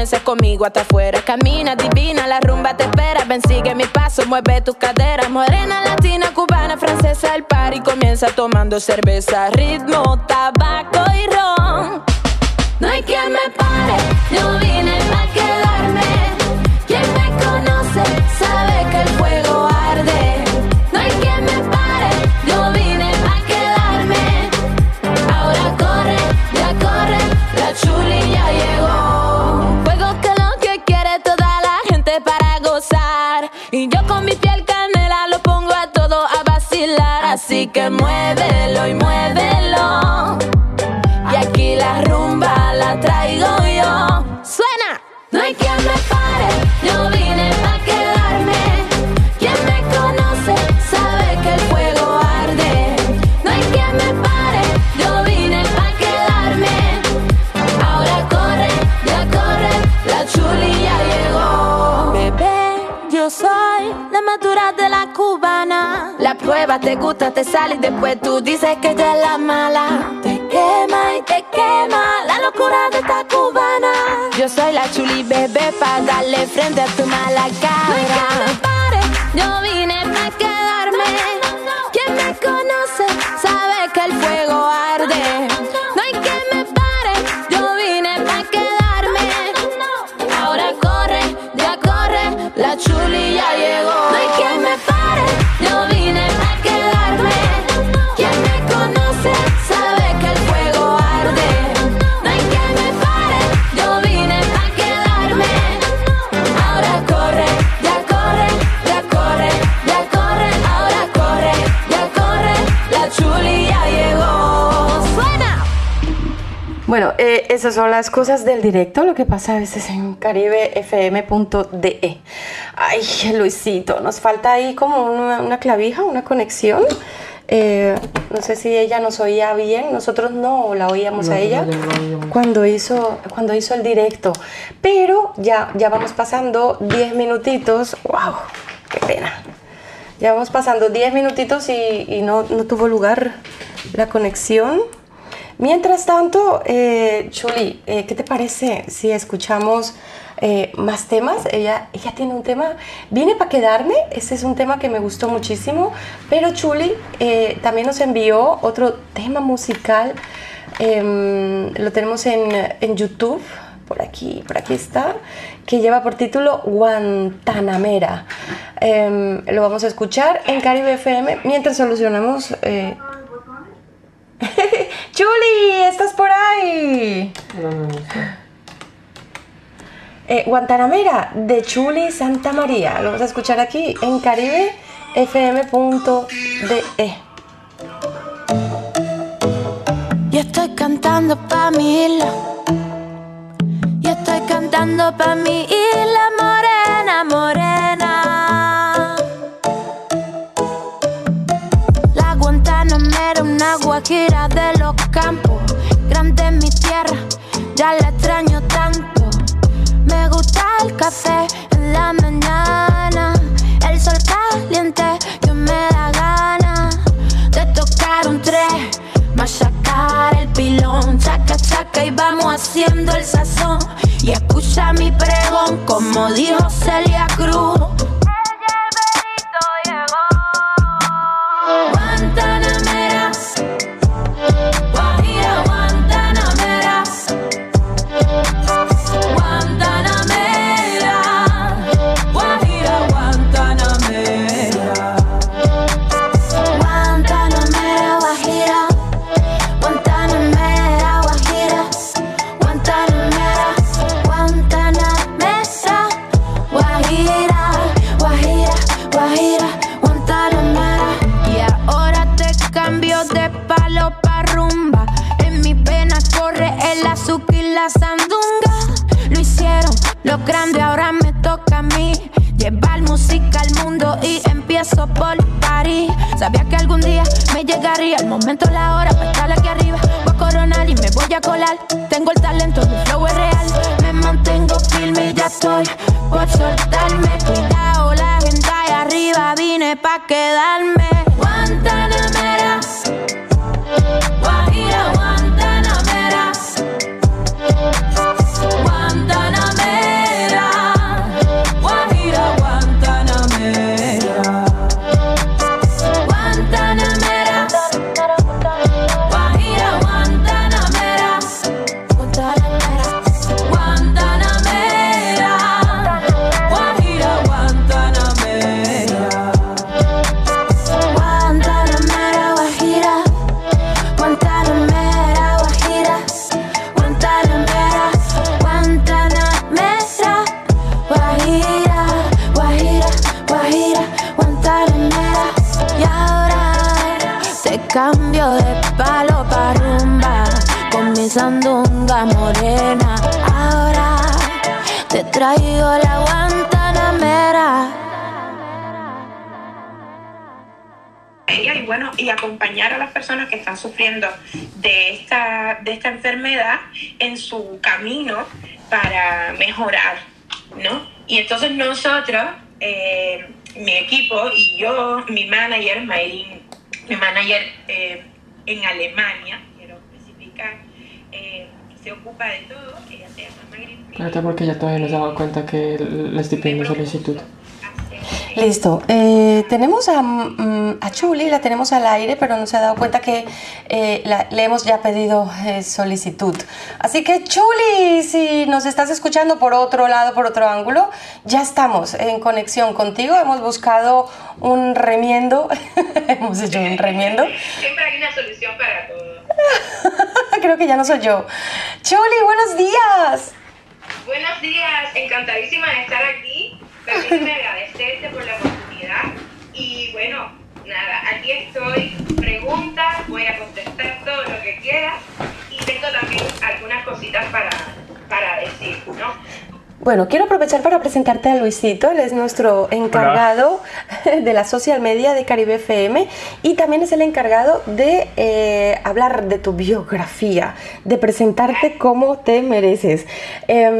Speaker 7: Comienza conmigo hasta afuera. Camina divina, la rumba te espera. Ven, sigue mi paso, mueve tu cadera. Morena latina cubana francesa el par y comienza tomando cerveza, ritmo, tabaco y ron. No hay quien me pare, yo vine pa' Así que muévelo y muévelo. Y aquí la rumba la traigo yo. Suena. No hay quien me pare, yo vine pa' quedarme. Quien me conoce sabe que el fuego arde. No hay quien me pare, yo vine pa' quedarme. Ahora corre, ya corre, la chuli ya llegó. Bebé, yo soy la madura de la cubana. Te gusta, te sale y después tú dices que ella es la mala. Te quema y te quema la locura de esta cubana. Yo soy la chuli bebé pa' darle frente a tu mala cara. No me pare, yo vine pa' quedarme. Quien me conoce
Speaker 1: esas son las cosas del directo, lo que pasa a veces en caribefm.de. Ay, Luisito, nos falta ahí como una, una clavija, una conexión. Eh, no sé si ella nos oía bien, nosotros no la oíamos a ella cuando hizo, cuando hizo el directo. Pero ya, ya vamos pasando 10 minutitos. ¡Wow! ¡Qué pena! Ya vamos pasando 10 minutitos y, y no, no tuvo lugar la conexión. Mientras tanto, eh, Chuli, eh, ¿qué te parece si escuchamos eh, más temas? Ella, ella tiene un tema, vine para quedarme, ese es un tema que me gustó muchísimo, pero Chuli eh, también nos envió otro tema musical, em, lo tenemos en, en YouTube, por aquí, por aquí está, que lleva por título Guantanamera. Em, lo vamos a escuchar en Caribe FM mientras solucionamos... eh, Chuli, ¿estás por ahí? Eh, Guantanamera de Chuli Santa María. Lo vamos a escuchar aquí en Caribe FM.de.
Speaker 7: Yo estoy cantando pa' mi isla. Yo estoy cantando pa' mi isla morena, morena. Guajira de los campos. Grande mi tierra, ya la extraño tanto. Me gusta el café en la mañana. El sol caliente que me da ganas de tocar un tren, machacar el pilón, chaca chaca y vamos haciendo el sazón. Y escucha mi pregón como dijo Celia Cruz. Lo grande ahora me toca a mí. Llevar música al mundo y empiezo por París. Sabía que algún día me llegaría el momento, la hora para estar aquí arriba. Voy a coronar y me voy a colar. Tengo el talento, mi flow es real. Me mantengo firme y ya estoy por soltarme. Cuidado, la gente ahí arriba vine pa' quedarme. Y
Speaker 12: acompañar a las personas que están sufriendo de esta de esta enfermedad en su camino para mejorar no y entonces nosotros eh, mi equipo y yo mi manager Mayrin mi manager eh, en Alemania quiero especificar eh, se ocupa de todo ella se llama Mayrin
Speaker 8: Ahorita porque ya todavía no se ha dado cuenta que le estoy pidiendo solicitud.
Speaker 1: Listo. Eh, tenemos a, mm, a Chuli, la tenemos al aire, pero no se ha dado cuenta que eh, la- le hemos ya pedido eh, solicitud. Así que Chuli, si nos estás escuchando por otro lado, por otro ángulo, ya estamos en conexión contigo. Hemos buscado un remiendo, hemos hecho un remiendo.
Speaker 12: siempre hay una solución para todo
Speaker 1: Creo que ya no soy yo. Chuli, buenos días.
Speaker 12: Buenos días, encantadísima de estar aquí. Permíteme agradecerte por la oportunidad. Y bueno, nada, aquí estoy. Preguntas, voy a contestar todo lo que quieras. Y tengo también algunas cositas para, para decir, ¿no?
Speaker 1: Bueno, quiero aprovechar para presentarte a Luisito, él es nuestro encargado de la social media de Caribe FM y también es el encargado de eh, hablar de tu biografía, de presentarte como te mereces. Em,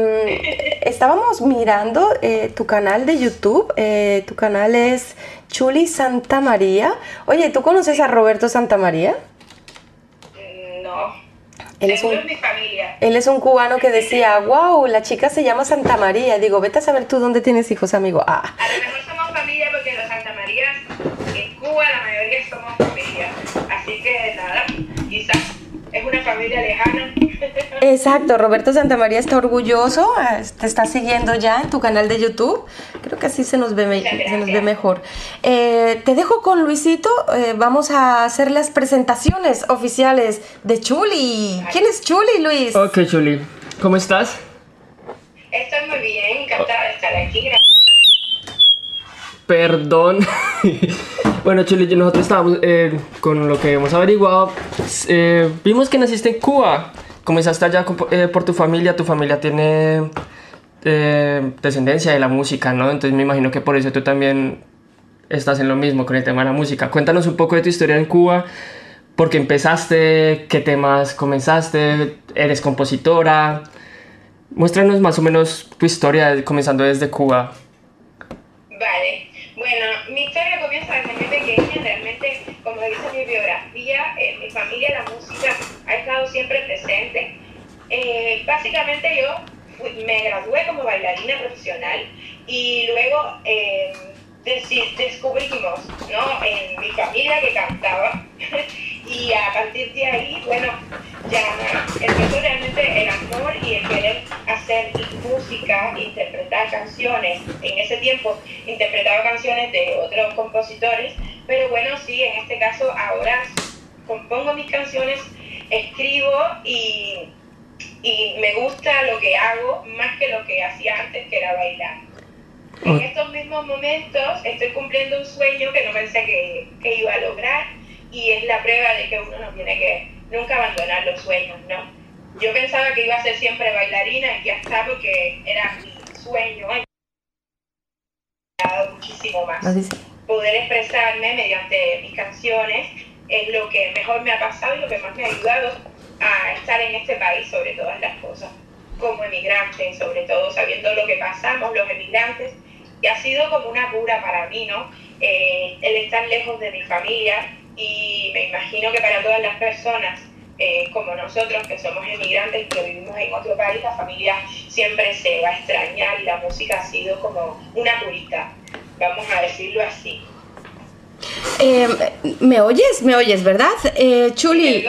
Speaker 1: estábamos mirando eh, tu canal de YouTube, eh, tu canal es Chuli Santa María. Oye, ¿tú conoces a Roberto Santa María?
Speaker 12: Mm, No.
Speaker 1: Él es un-
Speaker 12: es mi familia.
Speaker 1: Él es un cubano que decía, wow, la chica se llama Santa María. Digo, vete a saber tú dónde tienes hijos, amigo. Ah.
Speaker 12: A lo mejor somos familia porque los Santa Marías en Cuba la mayoría somos familia. Así que nada, quizás es una familia lejana.
Speaker 1: Exacto, Roberto Santamaría está orgulloso, eh, te está siguiendo ya en tu canal de YouTube. Creo que así se nos ve, me-
Speaker 12: Muchas
Speaker 1: se nos ve
Speaker 12: gracias.
Speaker 1: mejor. Eh, te dejo con Luisito, eh, vamos a hacer las presentaciones oficiales de Chuli. ¿Quién es Chuli, Luis?
Speaker 8: Ok, Chuli, ¿cómo estás?
Speaker 12: Estoy muy bien, encantada de estar aquí. Gracias.
Speaker 8: Perdón. bueno, yo- nosotros estábamos eh, con lo que hemos averiguado. eh, vimos que naciste en Cuba. Comenzaste allá eh, por tu familia. Tu familia tiene descendencia de la música, ¿no? Entonces me imagino que por eso tú también estás en lo mismo con el tema de la música. Cuéntanos un poco de tu historia en Cuba. ¿Por qué empezaste? ¿Qué temas comenzaste? ¿Eres compositora? Muéstranos más o menos tu historia comenzando desde Cuba.
Speaker 12: Mi historia comienza desde muy pequeña, realmente, como dice mi biografía, en mi familia la música ha estado siempre presente. Eh, básicamente yo me gradué como bailarina profesional y luego eh, descubrimos ¿no? en mi familia que cantaba y a partir de ahí, bueno, ya empezó realmente el amor y el querer hacer música, interpretar canciones. En ese tiempo interpretaba canciones de otros compositores, pero bueno, sí, en este caso ahora compongo mis canciones, escribo y, y me gusta lo que hago más que lo que hacía antes, que era bailar. En estos mismos momentos estoy cumpliendo un sueño que no pensé que, que iba a lograr y es la prueba de que uno no tiene que nunca abandonar los sueños, ¿no? Yo pensaba que iba a ser siempre bailarina y ya está porque era mi sueño. muchísimo más. Poder expresarme mediante mis canciones es lo que mejor me ha pasado y lo que más me ha ayudado a estar en este país sobre todas las cosas, como emigrante, sobre todo sabiendo lo que pasamos los emigrantes, y ha sido como una cura para mí, ¿no? Eh, el estar lejos de mi familia y me imagino que para todas las personas eh, como nosotros que somos emigrantes y que vivimos en otro país, la familia siempre se va a extrañar y la música ha sido como una curita, vamos a decirlo así.
Speaker 1: Eh, ¿Me oyes? ¿Me oyes, verdad? Eh, Chuli.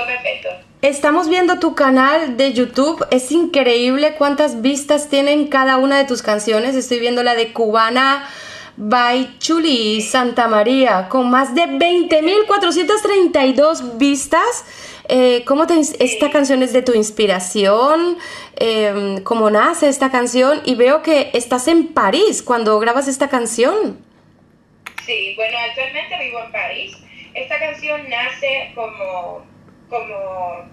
Speaker 1: Estamos viendo tu canal de YouTube. Es increíble cuántas vistas tienen cada una de tus canciones. Estoy viendo la de Cubana by Chuli Santa María con más de 20.432 vistas. Eh, ¿Cómo te, esta canción es de tu inspiración? Eh, ¿Cómo nace esta canción? Y veo que estás en París cuando grabas esta canción.
Speaker 12: Sí, bueno, actualmente vivo en París. Esta canción nace como, como,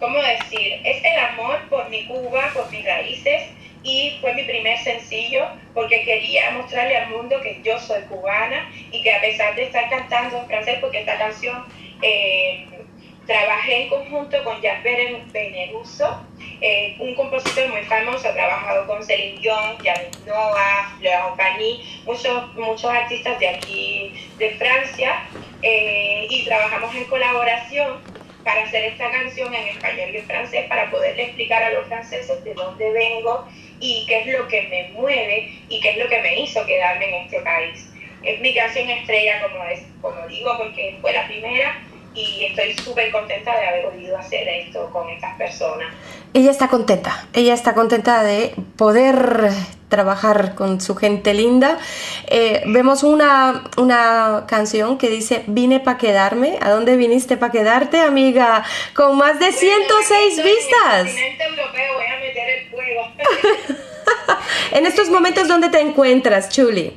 Speaker 12: ¿cómo decir? Es el amor por mi Cuba, por mis raíces y fue mi primer sencillo porque quería mostrarle al mundo que yo soy cubana y que a pesar de estar cantando en francés, porque esta canción eh, trabajé en conjunto con Jasper Beneruso, eh, un compositor muy famoso, ha trabajado con Celine Dion, Yannick Noah, Laurent Pagny, muchos, muchos artistas de aquí de Francia, eh, y trabajamos en colaboración para hacer esta canción en español y en francés para poderle explicar a los franceses de dónde vengo y qué es lo que me mueve y qué es lo que me hizo quedarme en este país. Es mi canción estrella, como, es, como digo, porque fue la primera y estoy súper contenta de haber podido hacer esto con estas personas.
Speaker 1: Ella está contenta, ella está contenta de poder trabajar con su gente linda. Eh, vemos una, una canción que dice, vine para quedarme. ¿A dónde viniste para quedarte, amiga? Con más de 106 vistas.
Speaker 12: En el europeo voy a meter el fuego.
Speaker 1: en estos momentos, ¿dónde te encuentras, Chuli?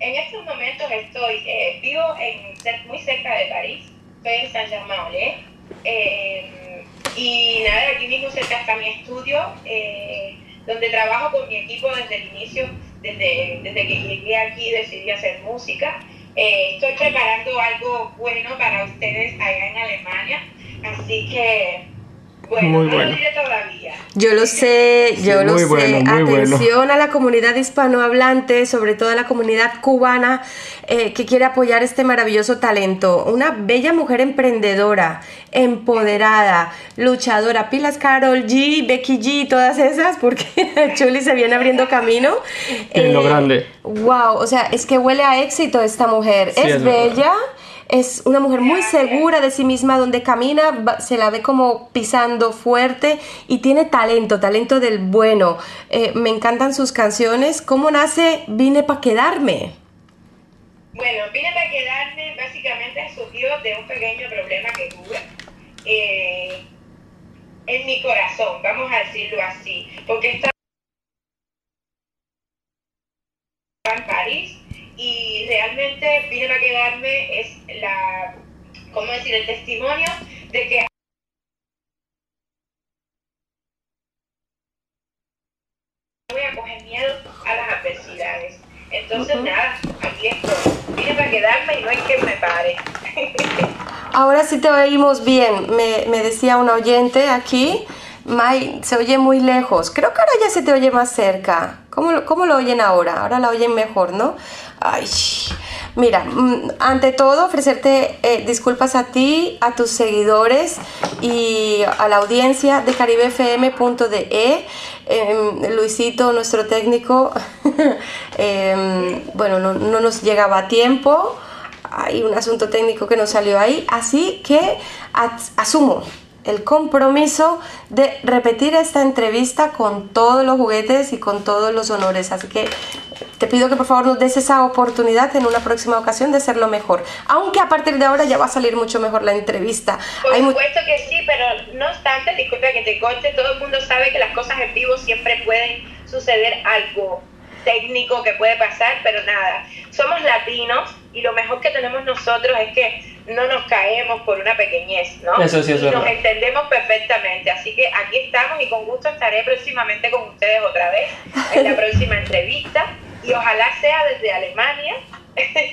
Speaker 12: En estos momentos estoy, eh, vivo en, muy cerca de París en San Germain eh, y nada, aquí mismo cerca está mi estudio, eh, donde trabajo con mi equipo desde el inicio, desde, desde que llegué aquí decidí hacer música. Eh, estoy preparando algo bueno para ustedes allá en Alemania, así que bueno, muy bueno.
Speaker 1: Yo lo sé, yo lo sé. Atención a la comunidad hispanohablante, sobre todo a la comunidad cubana eh, que quiere apoyar este maravilloso talento. Una bella mujer emprendedora, empoderada, luchadora. Pilas Carol G, Becky G, todas esas, porque Chuli se viene abriendo camino.
Speaker 8: En lo eh, grande.
Speaker 1: Wow, o sea, es que huele a éxito esta mujer. es, bella. Es una mujer muy segura de sí misma, donde camina, se la ve como pisando fuerte y tiene talento, talento del bueno. Eh, me encantan sus canciones. ¿Cómo nace Vine para quedarme?
Speaker 12: Bueno, Vine para quedarme básicamente surgió de un pequeño problema que tuve eh, en mi corazón, vamos a decirlo así, porque estaba en París y realmente vine a quedarme es la, ¿cómo decir?, el testimonio de que voy a coger miedo a las adversidades. Entonces, nada, aquí estoy. Vine a quedarme y no hay que me pare.
Speaker 1: Ahora sí te oímos bien. Me, me decía un oyente aquí, May, se oye muy lejos. Creo que ahora ya se te oye más cerca. ¿Cómo, cómo lo oyen ahora? Ahora la oyen mejor, ¿no? Ay, mira, mm, ante todo ofrecerte eh, disculpas a ti, a tus seguidores y a la audiencia de caribefm.de. Eh, em, Luisito, nuestro técnico, em, bueno, no, no nos llegaba a tiempo hay un asunto técnico que nos salió ahí, así que asumo el compromiso de repetir esta entrevista con todos los juguetes y con todos los honores. Así que te pido que por favor nos des esa oportunidad en una próxima ocasión de hacerlo mejor. Aunque a partir de ahora ya va a salir mucho mejor la entrevista.
Speaker 12: Por supuesto que sí, pero no obstante, disculpa que te corte, todo el mundo sabe que las cosas en vivo siempre pueden suceder algo técnico que puede pasar, pero nada, somos latinos y lo mejor que tenemos nosotros es que no nos caemos por una pequeñez, ¿no?
Speaker 8: Eso sí es
Speaker 12: y nos
Speaker 8: verdad.
Speaker 12: entendemos perfectamente, así que aquí estamos y con gusto estaré próximamente con ustedes otra vez en la próxima entrevista y ojalá sea desde Alemania.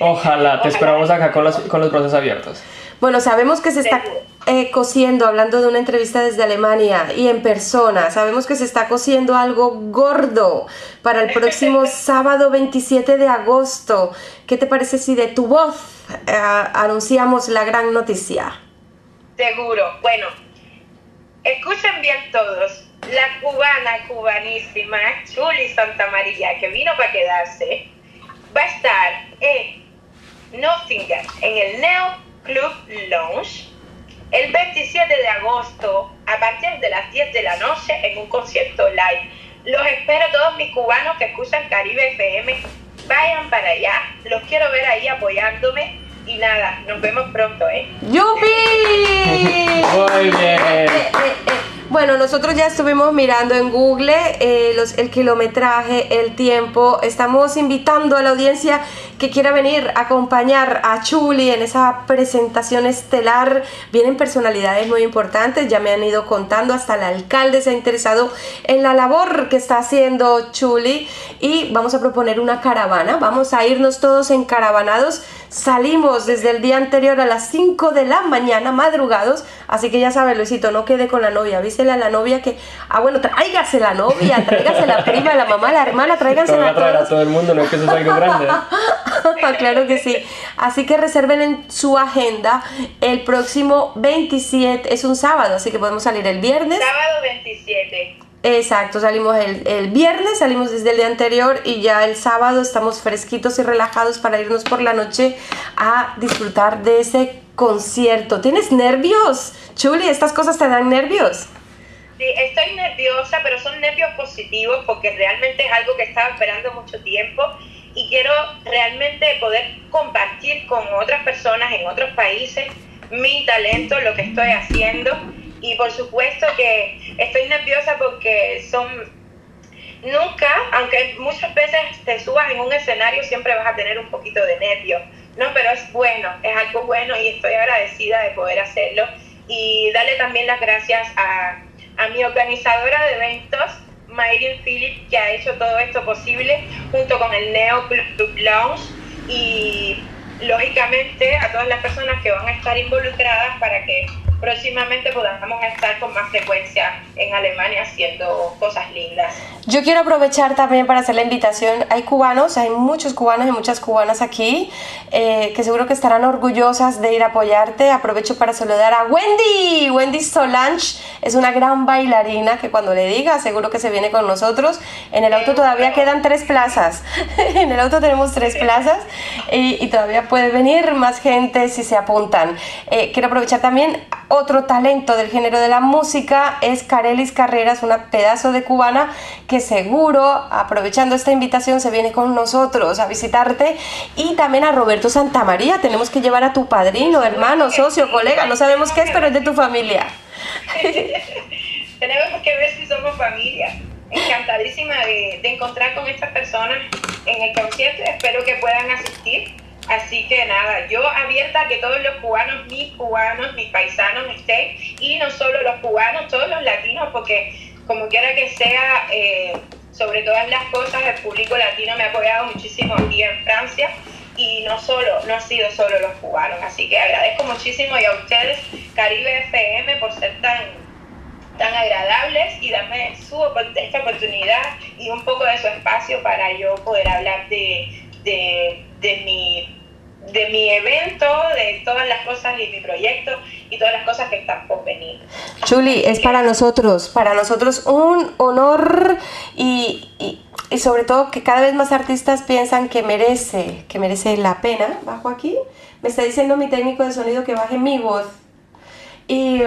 Speaker 8: Ojalá, te
Speaker 12: Ojalá.
Speaker 8: esperamos acá con los, con los brazos abiertos.
Speaker 1: Bueno, sabemos que se está eh, cosiendo, hablando de una entrevista desde Alemania y en persona, sabemos que se está cosiendo algo gordo para el próximo sábado 27 de agosto. ¿Qué te parece si de tu voz eh, anunciamos la gran noticia?
Speaker 12: Seguro. Bueno, escuchen bien todos. La cubana, cubanísima, Chuli Santa María, que vino para quedarse, va a estar en Nottingham, en el Neo Club Lounge, el 27 de agosto, a partir de las 10 de la noche, en un concierto live. Los espero todos mis cubanos que escuchan Caribe FM. Vayan para allá. Los quiero ver ahí apoyándome. Y nada, nos vemos pronto, ¿eh?
Speaker 1: ¡Yupi!
Speaker 8: Muy bien.
Speaker 1: Eh, eh, eh. Bueno, nosotros ya estuvimos mirando en Google eh, los, el kilometraje, el tiempo. Estamos invitando a la audiencia que quiera venir a acompañar a Chuli en esa presentación estelar. Vienen personalidades muy importantes, ya me han ido contando, hasta el alcalde se ha interesado en la labor que está haciendo Chuli. Y vamos a proponer una caravana, vamos a irnos todos encaravanados. Salimos desde el día anterior a las 5 de la mañana, madrugados. Así que ya sabes, Luisito, no quede con la novia. Avísele a la novia que, ah, bueno, tráigase la novia, tráigase la prima, la mamá, la hermana, tráiganse
Speaker 8: voy
Speaker 1: a
Speaker 8: a traer a
Speaker 1: todos.
Speaker 8: todo el mundo, no es que eso es algo grande.
Speaker 1: claro que sí. Así que reserven en su agenda el próximo 27, es un sábado, así que podemos salir el viernes.
Speaker 12: Sábado 27.
Speaker 1: Exacto, salimos el, el viernes, salimos desde el día anterior y ya el sábado estamos fresquitos y relajados para irnos por la noche a disfrutar de ese concierto. ¿Tienes nervios? Chuli, ¿estas cosas te dan nervios?
Speaker 12: Sí, estoy nerviosa, pero son nervios positivos porque realmente es algo que estaba esperando mucho tiempo y quiero realmente poder compartir con otras personas en otros países mi talento, lo que estoy haciendo y por supuesto que estoy nerviosa porque son nunca, aunque muchas veces te subas en un escenario, siempre vas a tener un poquito de nervio, ¿no? Pero es bueno, es algo bueno y estoy agradecida de poder hacerlo. Y darle también las gracias a, a mi organizadora de eventos, Mayrin Philip, que ha hecho todo esto posible, junto con el Neo Club Lounge y lógicamente a todas las personas que van a estar involucradas para que próximamente podamos estar con más frecuencia en Alemania haciendo cosas lindas.
Speaker 1: Yo quiero aprovechar también para hacer la invitación. Hay cubanos, hay muchos cubanos y muchas cubanas aquí eh, que seguro que estarán orgullosas de ir a apoyarte. Aprovecho para saludar a Wendy. Wendy Solange es una gran bailarina que cuando le diga seguro que se viene con nosotros. En el auto todavía quedan tres plazas. en el auto tenemos tres plazas y, y todavía puede venir más gente si se apuntan. Eh, quiero aprovechar también otro talento del género de la música es Carelis Carreras, una pedazo de cubana que seguro, aprovechando esta invitación, se viene con nosotros a visitarte. Y también a Roberto Santamaría, tenemos que llevar a tu padrino, hermano, socio, colega, no sabemos qué es, pero es de tu familia.
Speaker 12: Tenemos que ver si somos familia. Encantadísima de, de encontrar con estas personas en el concierto. Espero que puedan asistir. Así que nada, yo abierta a que todos los cubanos, mis cubanos, mis paisanos estén, y no solo los cubanos, todos los latinos, porque como quiera que sea, eh, sobre todas las cosas, el público latino me ha apoyado muchísimo aquí en Francia, y no solo, no ha sido solo los cubanos, así que agradezco muchísimo y a ustedes, Caribe FM, por ser tan tan agradables y darme su, esta oportunidad y un poco de su espacio para yo poder hablar de, de, de mi de mi evento, de todas las cosas y mi proyecto y todas las cosas que están por venir.
Speaker 1: Chuli, es para nosotros, para nosotros un honor y, y, y, sobre todo que cada vez más artistas piensan que merece, que merece la pena. Bajo aquí, me está diciendo mi técnico de sonido que baje mi voz. Y,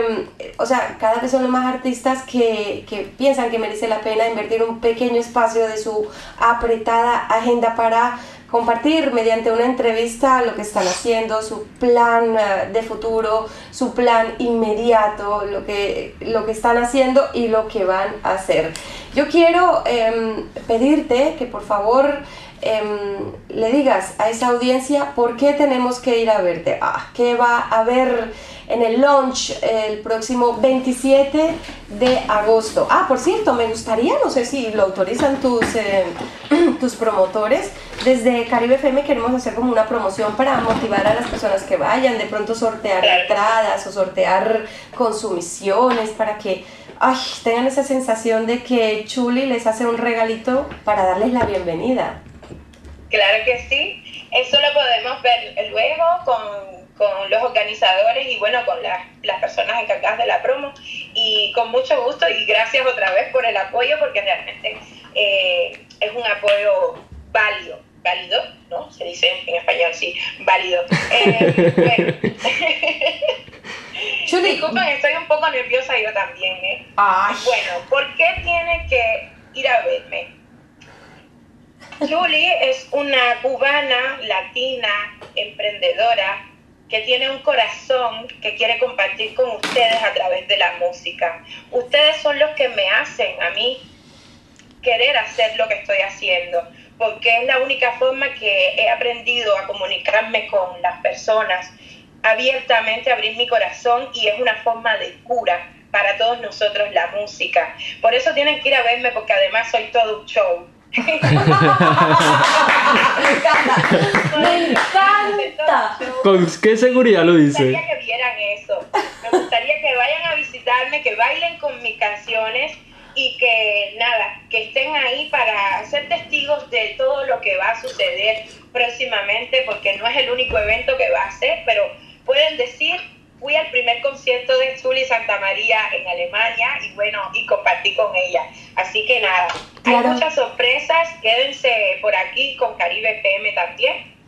Speaker 1: o sea, cada vez son más artistas que, que, piensan que merece la pena invertir un pequeño espacio de su apretada agenda para compartir mediante una entrevista lo que están haciendo, su plan eh, de futuro, su plan inmediato, lo que, lo que están haciendo y lo que van a hacer. Yo quiero em, pedirte que por favor em, le digas a esa audiencia por qué tenemos que ir a verte, ah, qué va a haber en el launch el próximo 27 de agosto. Ah, por cierto, me gustaría, no sé si lo autorizan tus, eh, tus promotores, desde Caribe FM queremos hacer como una promoción para motivar a las personas que vayan, de pronto sortear entradas o sortear consumiciones para que ay, tengan esa sensación de que Chuli les hace un regalito para darles la bienvenida.
Speaker 12: Claro que sí, eso lo podemos ver luego con con los organizadores y bueno, con las, las personas encargadas de la promo y con mucho gusto y gracias otra vez por el apoyo porque realmente eh, es un apoyo válido, válido, ¿no? Se dice en español, sí, válido. Eh, bueno. Disculpen, estoy un poco nerviosa yo también, ¿eh? Bueno, ¿por qué tiene que ir a verme? Julie es una cubana, latina, emprendedora, que tiene un corazón que quiere compartir con ustedes a través de la música. Ustedes son los que me hacen a mí querer hacer lo que estoy haciendo, porque es la única forma que he aprendido a comunicarme con las personas, abiertamente abrir mi corazón y es una forma de cura para todos nosotros la música. Por eso tienen que ir a verme porque además soy todo un show. Me
Speaker 1: encanta. Me encanta.
Speaker 8: ¿Con qué seguridad lo dice?
Speaker 12: Me gustaría que vieran eso. Me gustaría que vayan a visitarme, que bailen con mis canciones y que nada, que estén ahí para ser testigos de todo lo que va a suceder próximamente, porque no es el único evento que va a ser, pero pueden decir fui al primer concierto de Zuli Santa María en Alemania y bueno, y compartí con ella. Así que nada, hay muchas sorpresas, quédense por aquí con Caribe PM también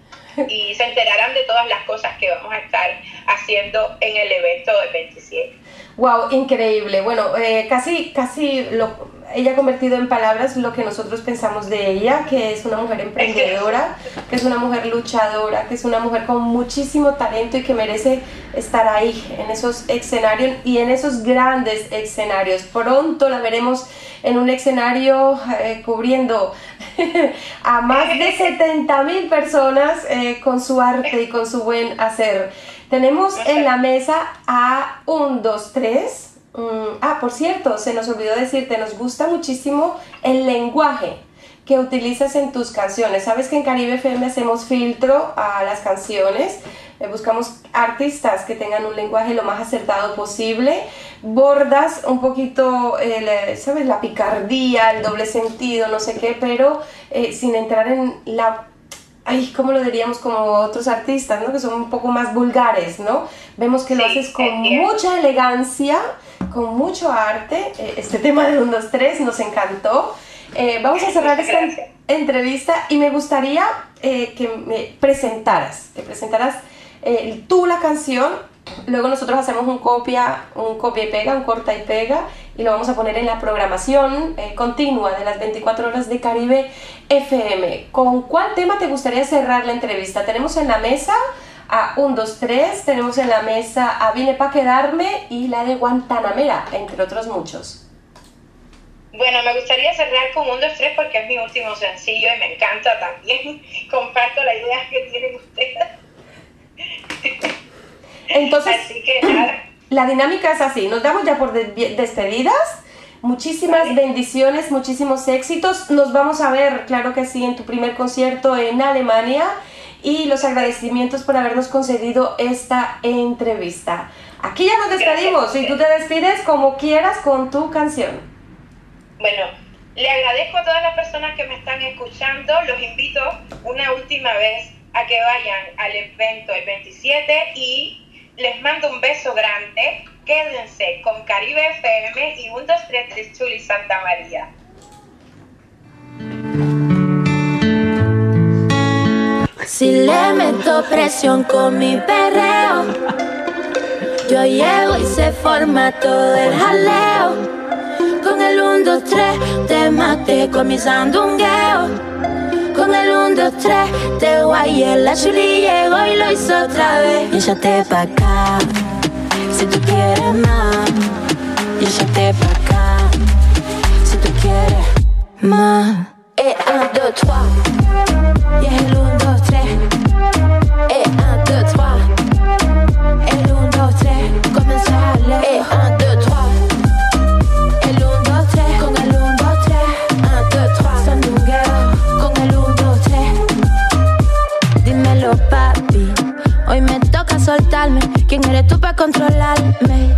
Speaker 12: y se enterarán de todas las cosas que vamos a estar haciendo en el evento del 27.
Speaker 1: Wow, increíble. Bueno, eh, casi, casi lo, ella ha convertido en palabras lo que nosotros pensamos de ella, que es una mujer emprendedora, que es una mujer luchadora, que es una mujer con muchísimo talento y que merece estar ahí, en esos escenarios y en esos grandes escenarios. Pronto la veremos en un escenario eh, cubriendo a más de 70 mil personas eh, con su arte y con su buen hacer. Tenemos en la mesa a un, dos, tres. Mm, ah, por cierto, se nos olvidó decirte, nos gusta muchísimo el lenguaje que utilizas en tus canciones. Sabes que en Caribe FM hacemos filtro a las canciones, eh, buscamos artistas que tengan un lenguaje lo más acertado posible, bordas un poquito, ¿sabes? La picardía, el doble sentido, no sé qué, pero eh, sin entrar en la ay, ¿cómo lo diríamos como otros artistas, ¿no? Que son un poco más vulgares, ¿no? Vemos que lo haces con mucha elegancia, con mucho arte. Eh, este tema de 1, 2, 3 nos encantó. Eh, vamos a cerrar esta entrevista y me gustaría eh, que me presentaras, que presentaras tú la canción Luego nosotros hacemos un copia, un copia y pega, un corta y pega y lo vamos a poner en la programación eh, continua de las 24 horas de Caribe FM. ¿Con cuál tema te gustaría cerrar la entrevista? Tenemos en la mesa a 1, 2, 3, tenemos en la mesa a Vine pa' quedarme y la de Guantanamera, entre otros muchos.
Speaker 12: Bueno, me gustaría cerrar con 1, 2, 3 porque es mi último sencillo y me encanta también. Comparto la idea que tienen ustedes.
Speaker 1: Entonces, la dinámica es así, nos damos ya por despedidas. Muchísimas bendiciones, muchísimos éxitos. Nos vamos a ver, claro que sí, en tu primer concierto en Alemania y los agradecimientos por habernos concedido esta entrevista. Aquí ya nos despedimos y tú te despides como quieras con tu canción.
Speaker 12: Bueno, le agradezco a todas las personas que me están escuchando. Los invito una última vez a que vayan al evento el 27 y les mando un beso grande. Quédense con Caribe FM y 1, 2, 3, Chuli Santa María.
Speaker 7: Si le meto presión con mi perreo, yo llego y se forma todo el jaleo. Con el 1, 2, 3 te maté con mi sandungueo con el 1, 2, 3 Te guayé, la Julie llegó y lo hizo otra vez. Y échate pa' acá, si tú quieres más. Y échate pa' acá, si tú quieres más. Es 1, 2, 3 Y es el 1, 2, 3 Es 1, ¿Quién eres tú para controlarme?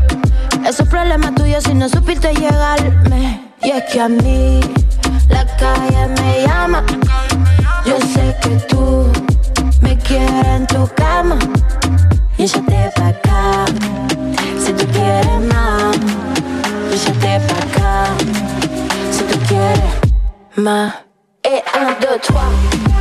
Speaker 7: Eso es problema tuyo si no supiste llegarme. Y es que a mí la calle me llama. Yo sé que tú me quieres en tu cama. Y échate pa' acá. Si tú quieres más. Y échate pa' acá. Si tú quieres más. Et un, deux.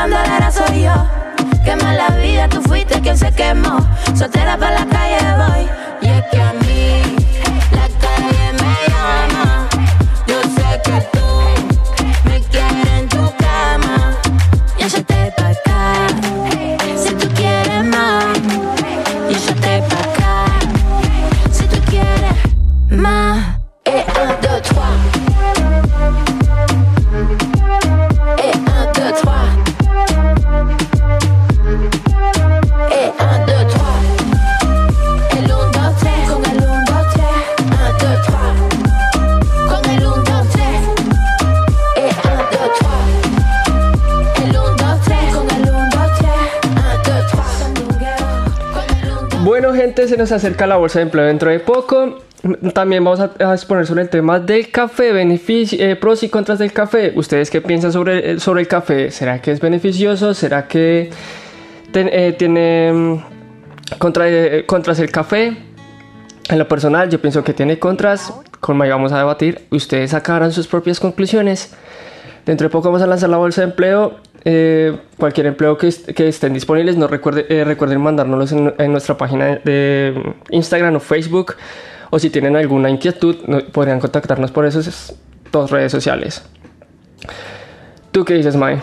Speaker 7: Bandolera soy yo. Quema la vida, tú fuiste quien se quemó. Soltera para la calle voy. Y es que
Speaker 8: nos acerca la bolsa de empleo dentro de poco. También vamos a, a exponer sobre el tema del café, eh, pros y contras del café. ¿Ustedes qué piensan sobre, el- sobre el café? ¿Será que es beneficioso? ¿Será que ten- eh, tiene mm, contra, eh, contras el café? En lo personal, yo pienso que tiene contras. Con May vamos a debatir. Ustedes sacarán sus propias conclusiones. Dentro de poco vamos a lanzar la bolsa de empleo. Eh, cualquier empleo que, est- que estén disponibles, no eh, recuerden mandárnoslos en, nuestra página de Instagram o Facebook. O si tienen alguna inquietud, podrían contactarnos por esas dos redes sociales. ¿Tú qué dices, Mae?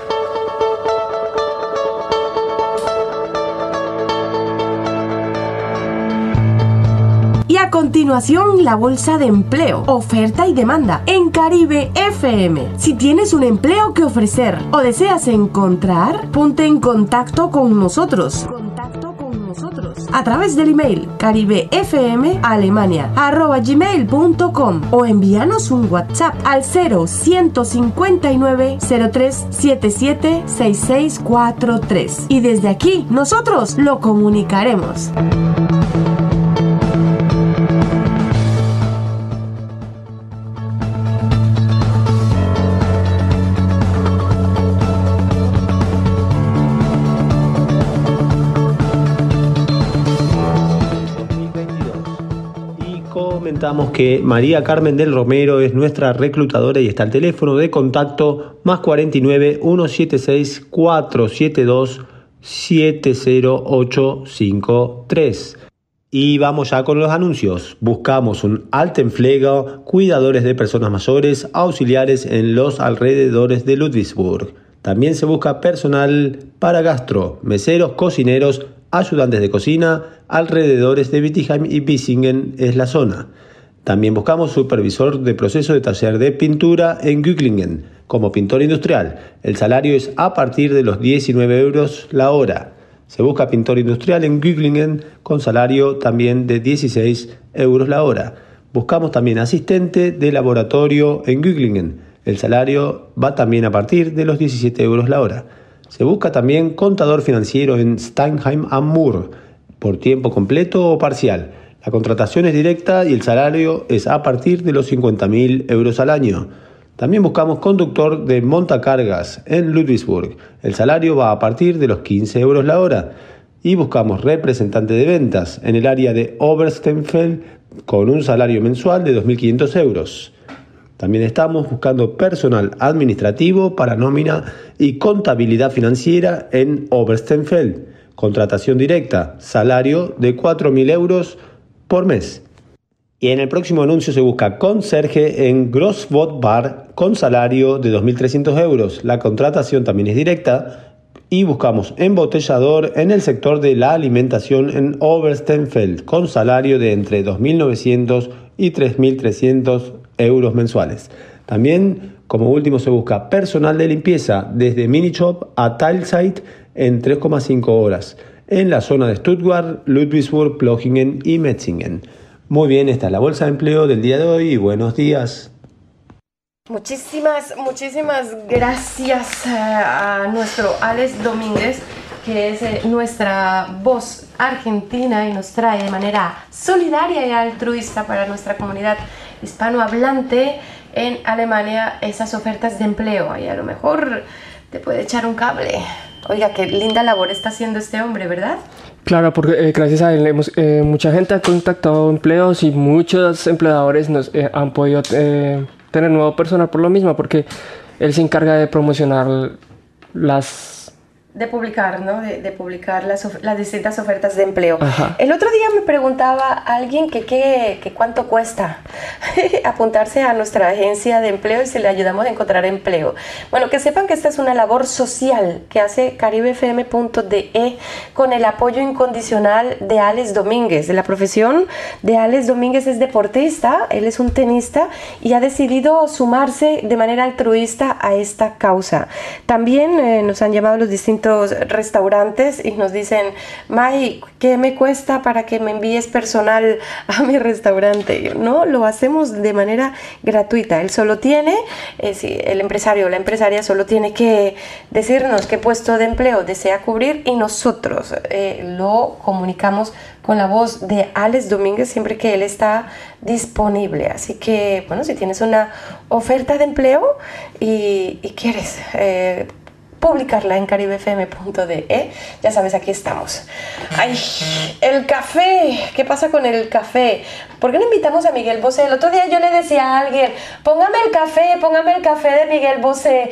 Speaker 11: Continuación, la bolsa de empleo, oferta y demanda en Caribe FM. Si tienes un empleo que ofrecer o deseas encontrar, ponte en contacto con nosotros. Contacto con nosotros a través del email caribefmalemania@gmail.com o envíanos un WhatsApp al 0159 0377 6643 y desde aquí nosotros lo comunicaremos.
Speaker 13: Comentamos que María Carmen del Romero es nuestra reclutadora y está al teléfono de contacto más 49 176 472 70853. Y vamos ya con los anuncios. Buscamos un Altenpfleger, cuidadores de personas mayores, auxiliares en los alrededores de Ludwigsburg. También se busca personal para gastro, meseros, cocineros, ayudantes de cocina, alrededores de Wittigheim y Bissingen es la zona. También buscamos supervisor de proceso de taller de pintura en Güglingen como pintor industrial. El salario es a partir de los 19 euros la hora. Se busca pintor industrial en Güglingen con salario también de 16 euros la hora. Buscamos también asistente de laboratorio en Güglingen. El salario va también a partir de los 17 euros la hora. Se busca también contador financiero en Steinheim Mur por tiempo completo o parcial. La contratación es directa y el salario es a partir de los 50.000 euros al año. También buscamos conductor de montacargas en Ludwigsburg. El salario va a partir de los 15 euros la hora. Y buscamos representante de ventas en el área de Obersteinfeld con un salario mensual de 2.500 euros. También estamos buscando personal administrativo para nómina y contabilidad financiera en Oberstenfeld. Contratación directa, salario de 4.000 euros por mes. Y en el próximo anuncio se busca conserje en Grossbot Bar con salario de 2.300 euros. La contratación también es directa y buscamos embotellador en el sector de la alimentación en Oberstenfeld con salario de entre 2.900 y 3.300 euros mensuales. También, como último, se busca personal de limpieza desde mini shop a Tilesite en 3,5 horas en la zona de Stuttgart, Ludwigsburg, Plochingen y Metzingen. Muy bien, esta es la bolsa de empleo del día de hoy buenos días.
Speaker 1: Muchísimas, muchísimas gracias eh, a nuestro Alex Domínguez, que es eh, nuestra voz argentina y nos trae de manera solidaria y altruista para nuestra comunidad hispanohablante en Alemania esas ofertas de empleo. Y a lo mejor te puede echar un cable. Oiga, qué linda labor está haciendo este hombre, ¿verdad?
Speaker 8: Claro, porque eh, gracias a él eh, mucha gente ha contactado empleos y muchos empleadores nos eh, han podido tener nuevo personal por lo mismo, porque él se encarga de promocionar las
Speaker 1: de publicar, ¿no? De, de publicar las, las distintas ofertas de empleo.
Speaker 8: Ajá.
Speaker 1: El otro día me preguntaba alguien que, qué- que cuánto cuesta apuntarse a nuestra agencia de empleo y si le ayudamos a encontrar empleo. Bueno, que sepan que esta es una labor social que hace caribefm.de E con el apoyo incondicional de Alex Domínguez. De la profesión de Alex Domínguez es deportista, él es un tenista y ha decidido sumarse de manera altruista a esta causa. También eh, nos han llamado los distintos restaurantes y nos dicen, May, ¿qué me cuesta para que me envíes personal a mi restaurante? No, lo hacemos de manera gratuita. Él solo tiene, eh, el empresario o la empresaria solo tiene que decirnos qué puesto de empleo desea cubrir y nosotros eh, lo comunicamos con la voz de Alex Domínguez siempre que él está disponible. Así que, bueno, si tienes una oferta de empleo y, y quieres eh, publicarla en caribefm.de, ya sabes, aquí estamos. Ay, el café, ¿qué pasa con el café? ¿Por qué no invitamos a Miguel Bosé? El otro día yo le decía a alguien, póngame el café, póngame el café de Miguel Bosé.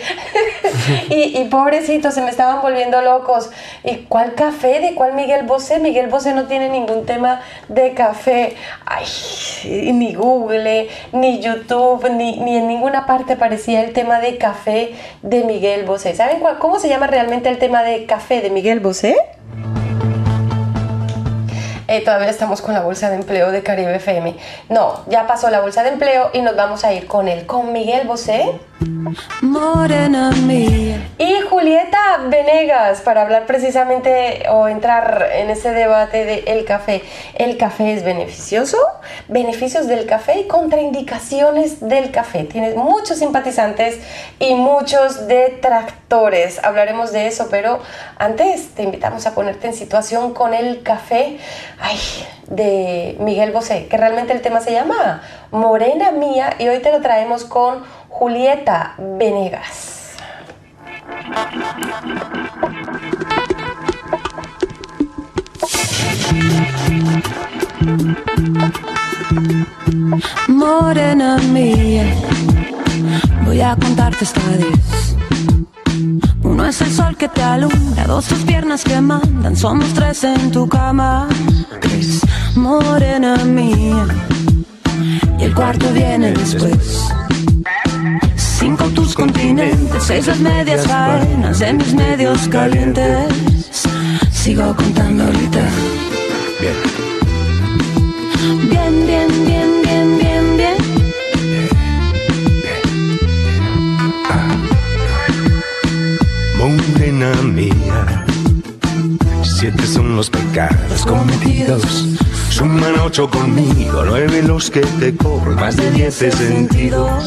Speaker 1: y, y pobrecito, se me estaban volviendo locos. ¿Y cuál café? ¿De cuál Miguel Bosé? Miguel Bosé no tiene ningún tema de café. Ay, ni Google, ni YouTube, ni, ni en ninguna parte aparecía el tema de café de Miguel Bosé. ¿Saben cuál- cómo se llama realmente el tema de café de Miguel Bosé? Eh, todavía estamos con la bolsa de empleo de Caribe FM. No, ya pasó la bolsa de empleo y nos vamos a ir con él, con Miguel Bosé
Speaker 7: Morena mía.
Speaker 1: y Julieta Venegas para hablar precisamente o entrar en ese debate de el café. ¿El café es beneficioso? Beneficios del café y contraindicaciones del café. Tienes muchos simpatizantes y muchos detractores. Hablaremos de eso, pero antes te invitamos a ponerte en situación con el café ay, de Miguel Bosé, que realmente el tema se llama Morena Mía y hoy te lo traemos con Julieta Venegas.
Speaker 7: Morena mía, voy a contarte esta diez. Uno es el sol que te alumbra, dos tus piernas que mandan, somos tres en tu cama. Tres, morena mía, y el cuarto viene después. Cinco tus continentes, seis las medias faenas de mis medios calientes. Sigo contando ahorita. Bien, bien, bien, bien, bien, bien.
Speaker 14: Morena mía, siete son los pecados cometidos. Suman ocho conmigo, nueve los que te cobro, más de diez he sentido.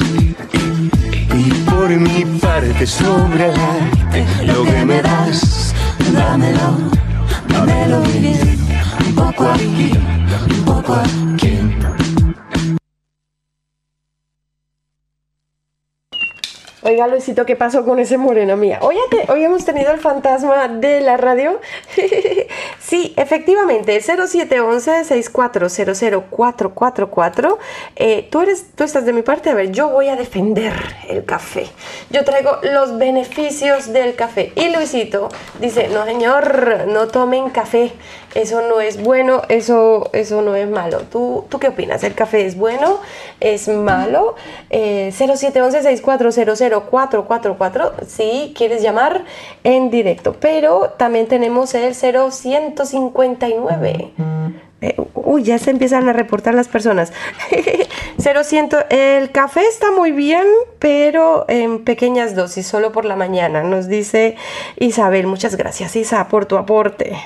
Speaker 14: Y por mi parte sobrarte lo que me das,
Speaker 7: Dámelo, dámelo bien. Un poco aquí, un poco aquí.
Speaker 1: Oiga, Luisito, ¿qué pasó con ese moreno mía? Hoy, hoy hemos tenido el fantasma de la radio. sí, efectivamente, 0711-6400-444. Eh, tú, tú estás de mi parte. A ver, yo voy a defender el café. Yo traigo los beneficios del café. Y Luisito dice, no señor, no tomen café. Eso no es bueno, eso, eso no es malo. ¿Tú, ¿Tú qué opinas? ¿El café es bueno? ¿Es malo? Eh, 0711-6400-444 si quieres llamar en directo. Pero también tenemos el 0159. Eh, uy, ya se empiezan a reportar las personas. 0100, el café está muy bien, pero en pequeñas dosis, solo por la mañana, nos dice Isabel. Muchas gracias, Isa, por tu aporte.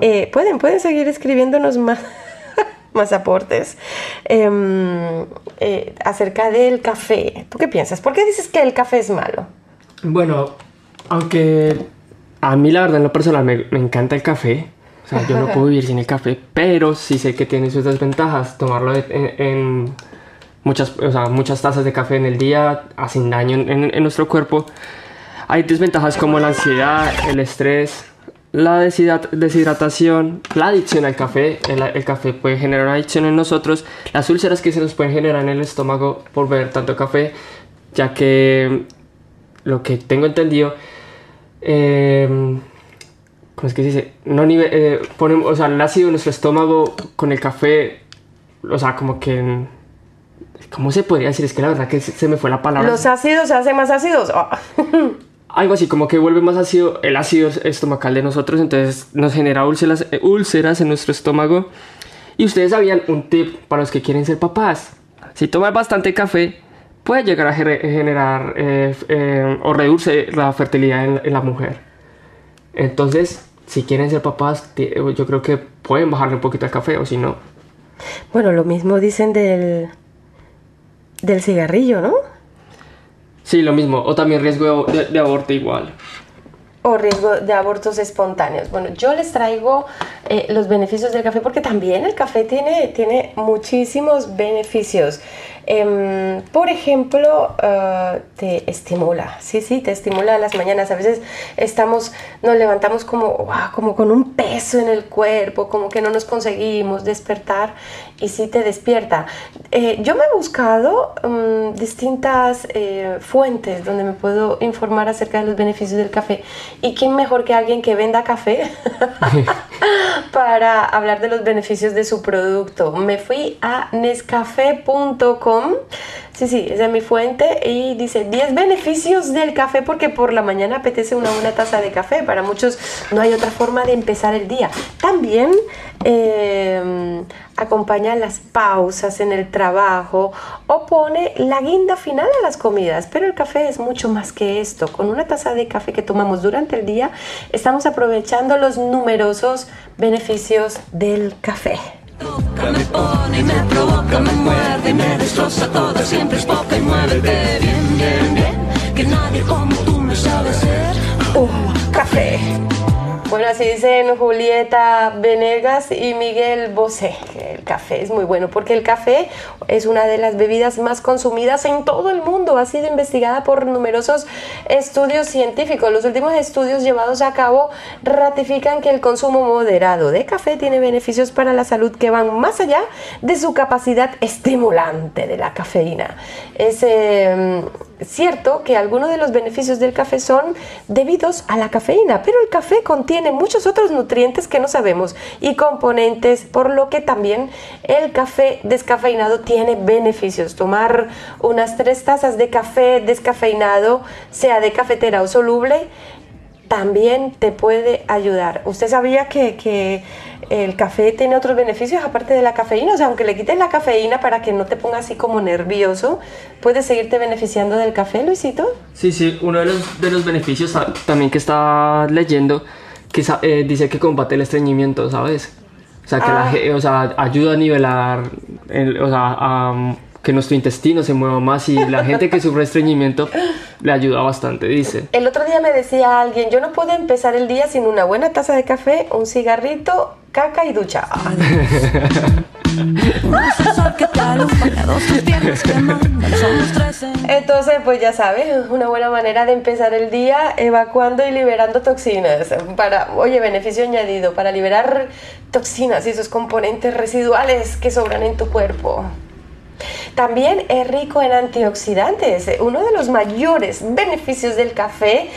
Speaker 1: Eh, pueden, pueden seguir escribiéndonos más. más aportes em, eh, acerca del café. ¿Tú qué piensas? ¿Por qué dices que el café es malo?
Speaker 8: Bueno, aunque a mí la verdad en lo personal me, me encanta el café. Sea, yo no puedo vivir sin el café, pero sí sé que tiene sus desventajas. Tomarlo en, en muchas, o sea, muchas tazas de café en el día hacen daño en, en- en nuestro cuerpo. Hay desventajas como la ansiedad, el estrés, la deshidrat- deshidratación, la adicción al café. El, el café puede generar una adicción en nosotros. Las úlceras que se nos pueden generar en el estómago por beber tanto café, ya que lo que tengo entendido, eh, ¿cómo es que se dice? No nive- eh, ponemos, o sea, el ácido en nuestro estómago con el café, o sea, como que... ¿Cómo se podría decir? Es que la verdad que se, se me fue la palabra.
Speaker 1: ¿Los ácidos se hacen más ácidos? Ah.
Speaker 8: Algo así, como que vuelve más ácido el ácido estomacal de nosotros, entonces nos genera úlceras, eh, úlceras en nuestro estómago. Y ustedes sabían un tip para los que quieren ser papás. Si tomas bastante café, puede llegar a gener- generar eh, eh, o reduce la fertilidad en, en la mujer. Entonces, si quieren ser papás, ti- yo creo que pueden bajarle un poquito al café, o si no.
Speaker 1: Bueno, lo mismo dicen del, del cigarrillo, ¿no?
Speaker 8: Sí, lo mismo. O también riesgo de, de aborto igual.
Speaker 1: O riesgo de abortos espontáneos. Bueno, yo les traigo eh, los beneficios del café porque también el café tiene, tiene muchísimos beneficios. Em, por ejemplo, eh, te estimula, sí, sí, te estimula a las mañanas. A veces estamos, nos levantamos como, wow, como con un peso en el cuerpo, como que no nos conseguimos despertar y sí te despierta. Eh, yo me he buscado mm, distintas eh, fuentes donde me puedo informar acerca de los beneficios del café. ¿Y quién mejor que alguien que venda café para hablar de los beneficios de su producto? Me fui a nescafé.com. Sí, sí, es mi fuente y dice 10 beneficios del café porque por la mañana apetece una buena taza de café. Para muchos no hay otra forma de empezar el día. También eh, acompaña las pausas en el trabajo o pone la guinda final a las comidas. Pero el café es mucho más que esto. Con una taza de café que tomamos durante el día, estamos aprovechando los numerosos beneficios del café.
Speaker 15: Me pone y me provoca, me muerde y me destroza toda. Siempre es poca y muévete bien, bien, bien. Que nadie como tú me sabe hacer.
Speaker 1: Café. Bueno, así dicen Julieta Venegas y Miguel Bosé, el café es muy bueno, porque el café es una de las bebidas más consumidas en todo el mundo. Ha sido investigada por numerosos estudios científicos. Los últimos estudios llevados a cabo ratifican que el consumo moderado de café tiene beneficios para la salud que van más allá de su capacidad estimulante de la cafeína. Es eh, cierto que algunos de los beneficios del café son debidos a la cafeína, pero el café contiene muchos otros nutrientes que no sabemos y componentes, por lo que también el café descafeinado tiene beneficios. Tomar unas tres tazas de café descafeinado, sea de cafetera o soluble, también te puede ayudar. ¿Usted sabía que, que el café tiene otros beneficios aparte de la cafeína? O sea, aunque le quites la cafeína para que no te ponga así como nervioso, ¿puedes seguirte beneficiando del café, Luisito?
Speaker 8: Sí, sí, uno de los, de los beneficios ta- también que está leyendo, que eh, dice que combate el estreñimiento, ¿sabes? O sea, que la
Speaker 1: Ah.
Speaker 8: o sea, ayuda a nivelar, el- o sea, a que nuestro intestino se mueva más y la gente que sufre estreñimiento le ayuda bastante, dice.
Speaker 1: El otro día me decía alguien, yo no puedo empezar el día sin una buena taza de café, un cigarrito caca y ducha. Entonces, pues ya sabes, una buena manera de empezar el día evacuando y liberando toxinas. Para, oye, beneficio añadido, para liberar toxinas y esos componentes residuales que sobran en tu cuerpo. También es rico en antioxidantes. Uno de los mayores beneficios del café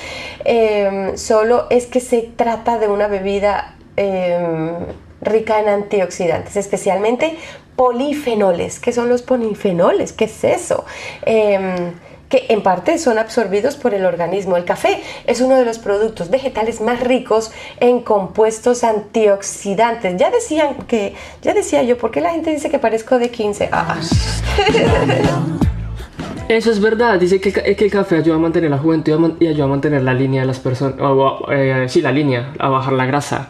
Speaker 1: eh, solo es que se trata de una bebida eh, rica en antioxidantes, especialmente polifenoles. ¿Qué son los polifenoles? ¿Qué es eso? Em, en parte son absorbidos por el organismo. El café es uno de los productos vegetales más ricos en compuestos antioxidantes. Ya decían que, ya decía yo, ¿por qué la gente dice que parezco de 15? Ah.
Speaker 8: Eso es verdad, dice que, que el café ayuda a mantener la juventud y ayuda a mantener la línea de las personas, eh, sí, la línea, a bajar la grasa.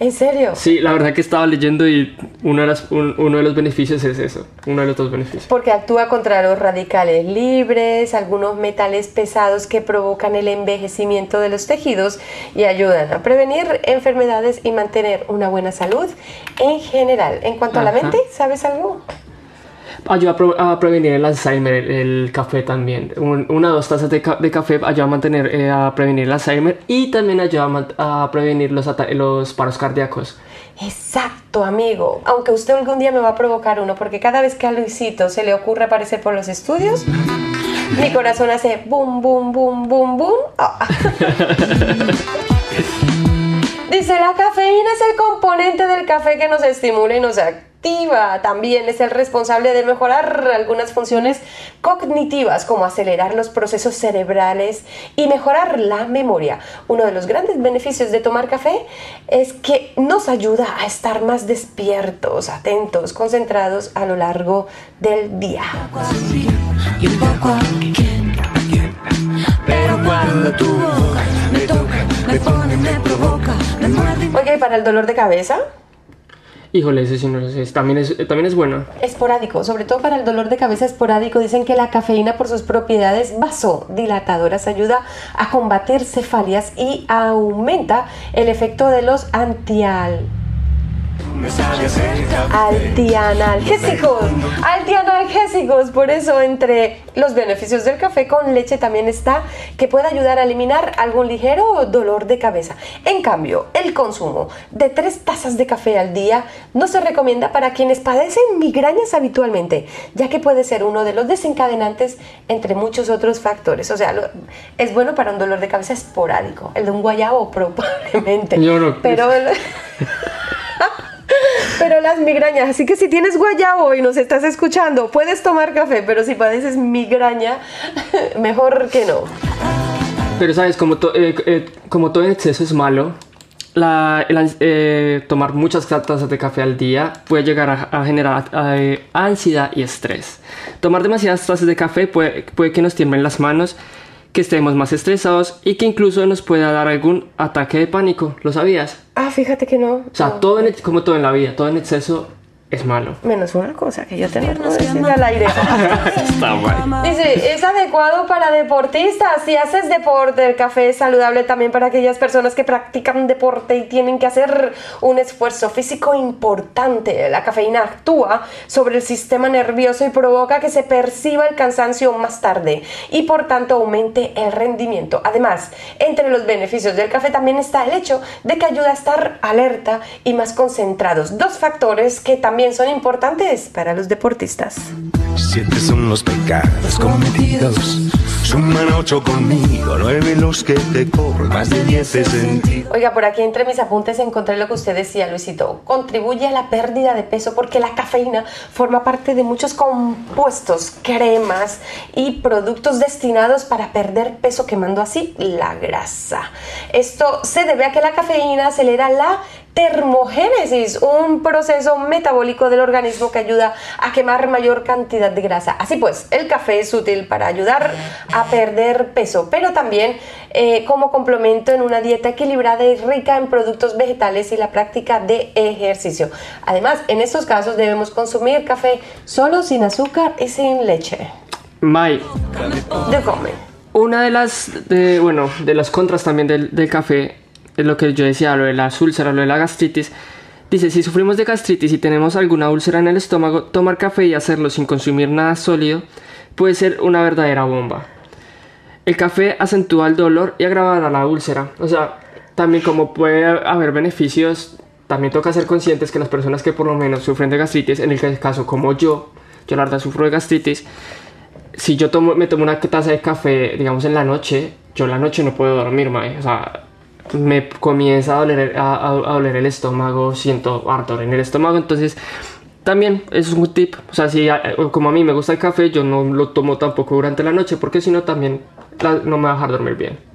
Speaker 1: ¿En serio?
Speaker 8: Sí, la verdad que estaba leyendo y uno de, las, uno de los beneficios es eso, uno de los dos beneficios.
Speaker 1: Porque actúa contra los radicales libres, algunos metales pesados que provocan el envejecimiento de los tejidos y ayudan a prevenir enfermedades y mantener una buena salud en general. En cuanto a la mente, ¿sabes algo?
Speaker 8: Ayuda a, prevenir el Alzheimer, el, café también. una o dos tazas de, café ayuda a mantener, eh, a prevenir el Alzheimer y también ayuda a, prevenir los, los paros cardíacos.
Speaker 1: Exacto, amigo. Aunque usted algún día me va a provocar uno, porque cada vez que a Luisito se le ocurre aparecer por los estudios, mi corazón hace boom, boom, boom, boom, boom. Ah. Dice, la cafeína es el componente del café que nos estimula y nos activa también es el responsable de mejorar algunas funciones cognitivas como acelerar los procesos cerebrales y mejorar la memoria. Uno de los grandes beneficios de tomar café es que nos ayuda a estar más despiertos, atentos, concentrados a lo largo del día. Pero cuando boca me pone, me provoca, me muerde. Oye, para el dolor de cabeza?
Speaker 8: Híjole, ese sí no lo sé. También es, también es bueno.
Speaker 1: Esporádico, sobre todo para el dolor de cabeza esporádico. Dicen que la cafeína, por sus propiedades vasodilatadoras, ayuda a combatir cefalias y aumenta el efecto de los antial Antianalgésicos, antianalgésicos. Por eso entre los beneficios del café con leche también está que puede ayudar a eliminar algún ligero dolor de cabeza. En cambio, el consumo de tres tazas de café al día no se recomienda para quienes padecen migrañas habitualmente, ya que puede ser uno de los desencadenantes entre muchos otros factores. O sea, es bueno para un dolor de cabeza esporádico. El de un guayabo probablemente.
Speaker 8: Yo no.
Speaker 1: Pero... Pero las migrañas, así que si tienes guayabo y nos estás escuchando, puedes tomar café, pero si padeces migraña, mejor que no.
Speaker 8: Pero sabes, como, eh, eh, como todo exceso es malo, eh, tomar muchas tazas de café al día puede llegar a, generar ansiedad y estrés. Tomar demasiadas tazas de café puede que nos tiemblen las manos que estemos más estresados y que incluso nos pueda dar algún ataque de pánico. ¿Lo sabías?
Speaker 1: Ah, fíjate que no.
Speaker 8: O sea, todo como todo en la vida, todo en exceso es malo.
Speaker 1: Menos una cosa que yo tengo que decir al aire.
Speaker 8: Está mal.
Speaker 1: Dice, es adecuado para deportistas. Si haces deporte, el café es saludable también para aquellas personas que practican deporte y tienen que hacer un esfuerzo físico importante. La cafeína actúa sobre el sistema nervioso y provoca que se perciba el cansancio más tarde y por tanto aumente el rendimiento. Además, entre los beneficios del café también está el hecho de que ayuda a estar alerta y más concentrados. Dos factores que también son importantes para los deportistas.
Speaker 14: Siete son los pecados cometidos. Suman ocho conmigo, nueve los que te corren, más de diez sentido.
Speaker 1: Oiga, por aquí entre mis apuntes encontré lo que usted decía, Luisito. Contribuye a la pérdida de peso porque la cafeína forma parte de muchos compuestos, cremas y productos destinados para perder peso, quemando así la grasa. Esto se debe a que la cafeína acelera la termogénesis, un proceso metabólico del organismo que ayuda a quemar mayor cantidad de grasa. Así pues, el café es útil para ayudar a perder peso, pero también eh, como complemento en una dieta equilibrada y rica en productos vegetales y la práctica de ejercicio. Además, en estos casos debemos consumir café solo sin azúcar y sin leche.
Speaker 8: May.
Speaker 1: De come.
Speaker 8: Una de las, de, bueno, de las contras también del, del café es lo que yo decía, lo de la úlceras, lo de la gastritis, Dice, si sufrimos de gastritis y tenemos alguna úlcera en el estómago, tomar café y hacerlo sin consumir nada sólido puede ser una verdadera bomba. El café acentúa el dolor y agravará la úlcera. O sea, también como puede haber beneficios, también toca ser conscientes que las personas que por lo menos sufren de gastritis, en el caso como yo, yo la verdad sufro de gastritis, si yo tomo, me tomo una taza de café, digamos en la noche, yo la noche no puedo dormir, mae. O sea, me comienza a doler, a, doler el estómago, siento ardor en el estómago, entonces también es un tip, o sea, si a- como a mí me gusta el café, yo no lo tomo tampoco durante la noche, porque si no también no me va a dejar dormir bien.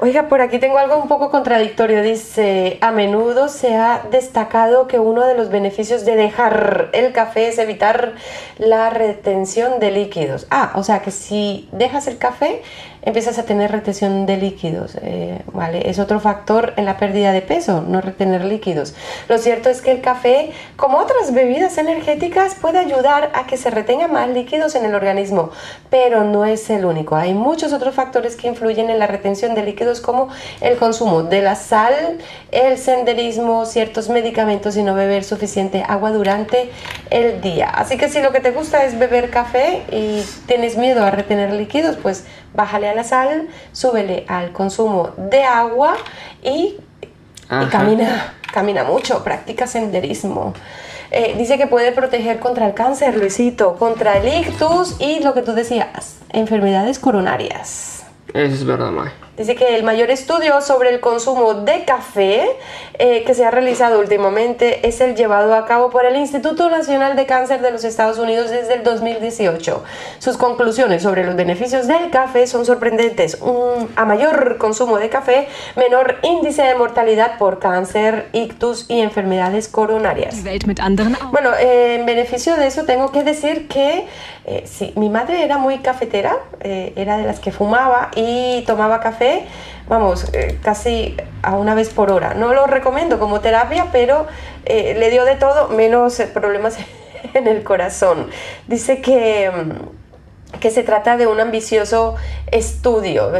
Speaker 1: Oiga, por aquí tengo algo un poco contradictorio. Dice, a menudo se ha destacado que uno de los beneficios de dejar el café es evitar la retención de líquidos. Ah, o sea que si dejas el café, empiezas a tener retención de líquidos. eh, vale, es otro factor en la pérdida de peso, no retener líquidos. Lo cierto es que el café, como otras bebidas energéticas, puede ayudar a que se retengan más líquidos en el organismo, pero no es el único. Hay muchos otros factores que influyen en la retención de líquidos, como el consumo de la sal, el senderismo, ciertos medicamentos y no beber suficiente agua durante el día. Así que si lo que te gusta es beber café y tienes miedo a retener líquidos, pues bájale a la sal, súbele al consumo de agua y camina, camina mucho, practica senderismo. Eh, dice que puede proteger contra el cáncer, Luisito, contra el ictus y lo que tú decías, enfermedades coronarias.
Speaker 8: Eso es verdad, mae.
Speaker 1: Dice que el mayor estudio sobre el consumo de café eh, que se ha realizado últimamente es el llevado a cabo por el Instituto Nacional de Cáncer de los Estados Unidos desde el 2018. Sus conclusiones sobre los beneficios del café son sorprendentes. Un- a mayor consumo de café, menor índice de mortalidad por cáncer, ictus y enfermedades coronarias. Bueno, eh, en beneficio de eso tengo que decir que eh, sí, mi madre era muy cafetera, eh, era de las que fumaba y tomaba café, vamos, eh, casi a una vez por hora. No lo recomiendo como terapia, pero eh, le dio de todo, menos eh, problemas en el corazón. Dice que... mm, que se trata de un ambicioso estudio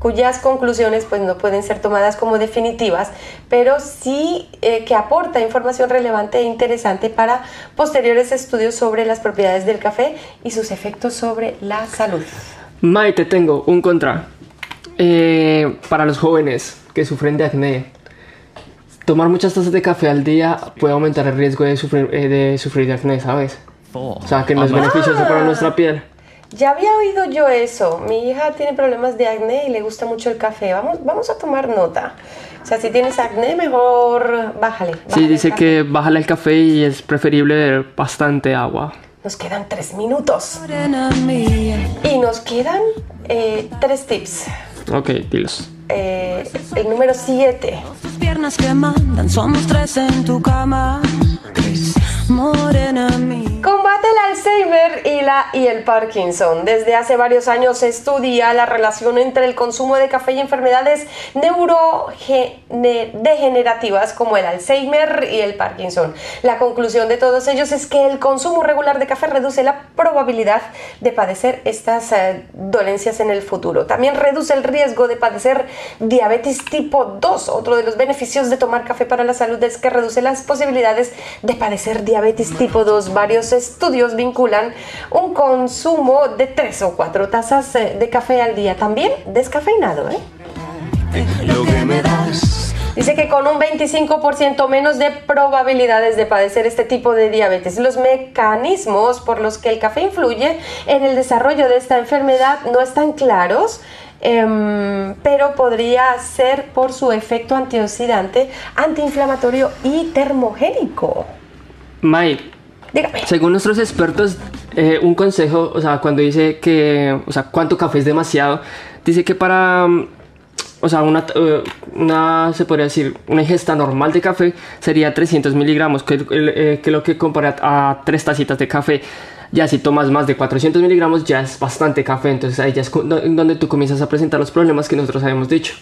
Speaker 1: cuyas conclusiones pues no pueden ser tomadas como definitivas, pero sí que aporta información relevante e interesante para posteriores estudios sobre las propiedades del café y sus efectos sobre la salud.
Speaker 8: Mae, te tengo un contra. Eh, para los jóvenes que sufren de acné, tomar muchas tazas de café al día puede aumentar el riesgo de sufrir, eh, de, sufrir de acné, ¿sabes? O sea, que no es beneficioso para nuestra piel.
Speaker 1: Ya había oído yo eso. Mi hija tiene problemas de acné y le gusta mucho el café. Vamos, vamos a tomar nota. O sea, si tienes acné, mejor bájale.
Speaker 8: Sí,
Speaker 1: bájale
Speaker 8: dice
Speaker 1: el café.
Speaker 8: que bájale el café y es preferible beber bastante agua.
Speaker 1: Nos quedan tres minutos. Y nos quedan eh, tres tips.
Speaker 8: Ok, dilos.
Speaker 1: Eh, el número siete.
Speaker 15: Tus piernas que mandan, somos tres en tu cama. Mía.
Speaker 1: Combate el Alzheimer y, la, y el Parkinson. Desde hace varios años se estudia la relación entre el consumo de café y enfermedades neurodegenerativas como el Alzheimer y el Parkinson. La conclusión de todos ellos es que el consumo regular de café reduce la probabilidad de padecer estas eh, dolencias en el futuro. También reduce el riesgo de padecer diabetes tipo 2. Otro de los beneficios de tomar café para la salud es que reduce las posibilidades de padecer diabetes tipo 2. Varios estudios vinculan un consumo de 3 o 4 tazas eh, de café al día, también descafeinado. ¿eh?
Speaker 14: Lo que me das.
Speaker 1: Dice que con un 25% menos de probabilidades de padecer este tipo de diabetes. Los mecanismos por los que el café influye en el desarrollo de esta enfermedad no están claros. em, pero podría ser por su efecto antioxidante, antiinflamatorio y termogénico.
Speaker 8: Mike,
Speaker 1: Dígame.
Speaker 8: según nuestros expertos, eh, un consejo, o sea, cuando dice que, o sea, cuánto café es demasiado, dice que para, mm, o sea, una, eh, una se podría decir, una ingesta normal de café sería 300 miligramos, que, eh, que lo que compara a tres tacitas de café. Ya si tomas más de 400 miligramos ya es bastante café, entonces ahí ya es donde tú comienzas a presentar los problemas que nosotros habíamos dicho.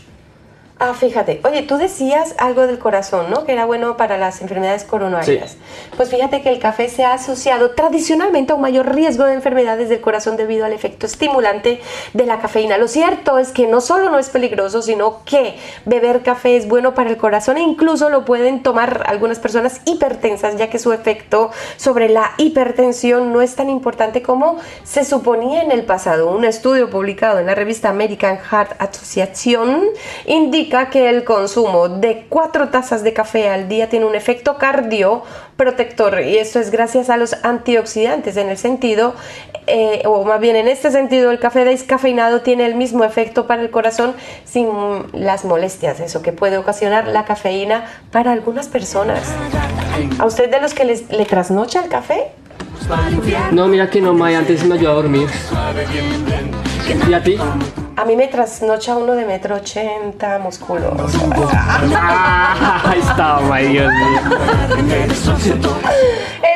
Speaker 1: Ah, fíjate. Oye, tú decías algo del corazón, ¿no? Que era bueno para las enfermedades coronarias. Pues fíjate que el café se ha asociado tradicionalmente a un mayor riesgo de enfermedades del corazón debido al efecto estimulante de la cafeína. Lo cierto es que no solo no es peligroso, sino que beber café es bueno para el corazón e incluso lo pueden tomar algunas personas hipertensas, ya que su efecto sobre la hipertensión no es tan importante como se suponía en el pasado. Un estudio publicado en la revista American Heart Association indica que el consumo de cuatro tazas de café al día tiene un efecto cardioprotector y esto es gracias a los antioxidantes en el sentido, eh, o más bien en este sentido, el café descafeinado tiene el mismo efecto para el corazón sin las molestias, eso que puede ocasionar la cafeína para algunas personas. ¿A usted de los que les, le trasnocha el café?
Speaker 8: No, mira que no, May, antes me ayudó a dormir. ¿Y a ti?
Speaker 1: A mí me trasnocha uno de metro ochenta, musculoso.
Speaker 8: Ahí está, May, Dios mío.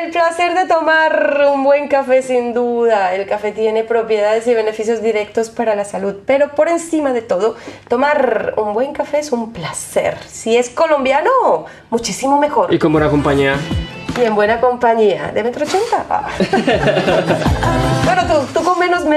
Speaker 1: El placer de tomar un buen café, sin duda. El café tiene propiedades y beneficios directos para la salud, pero por encima de todo, tomar un buen café es un placer. Si es colombiano, muchísimo mejor.
Speaker 8: Y con buena compañía.
Speaker 1: Y en buena compañía. ¿De metro ochenta? Ah. bueno, tú, tú con menos metro.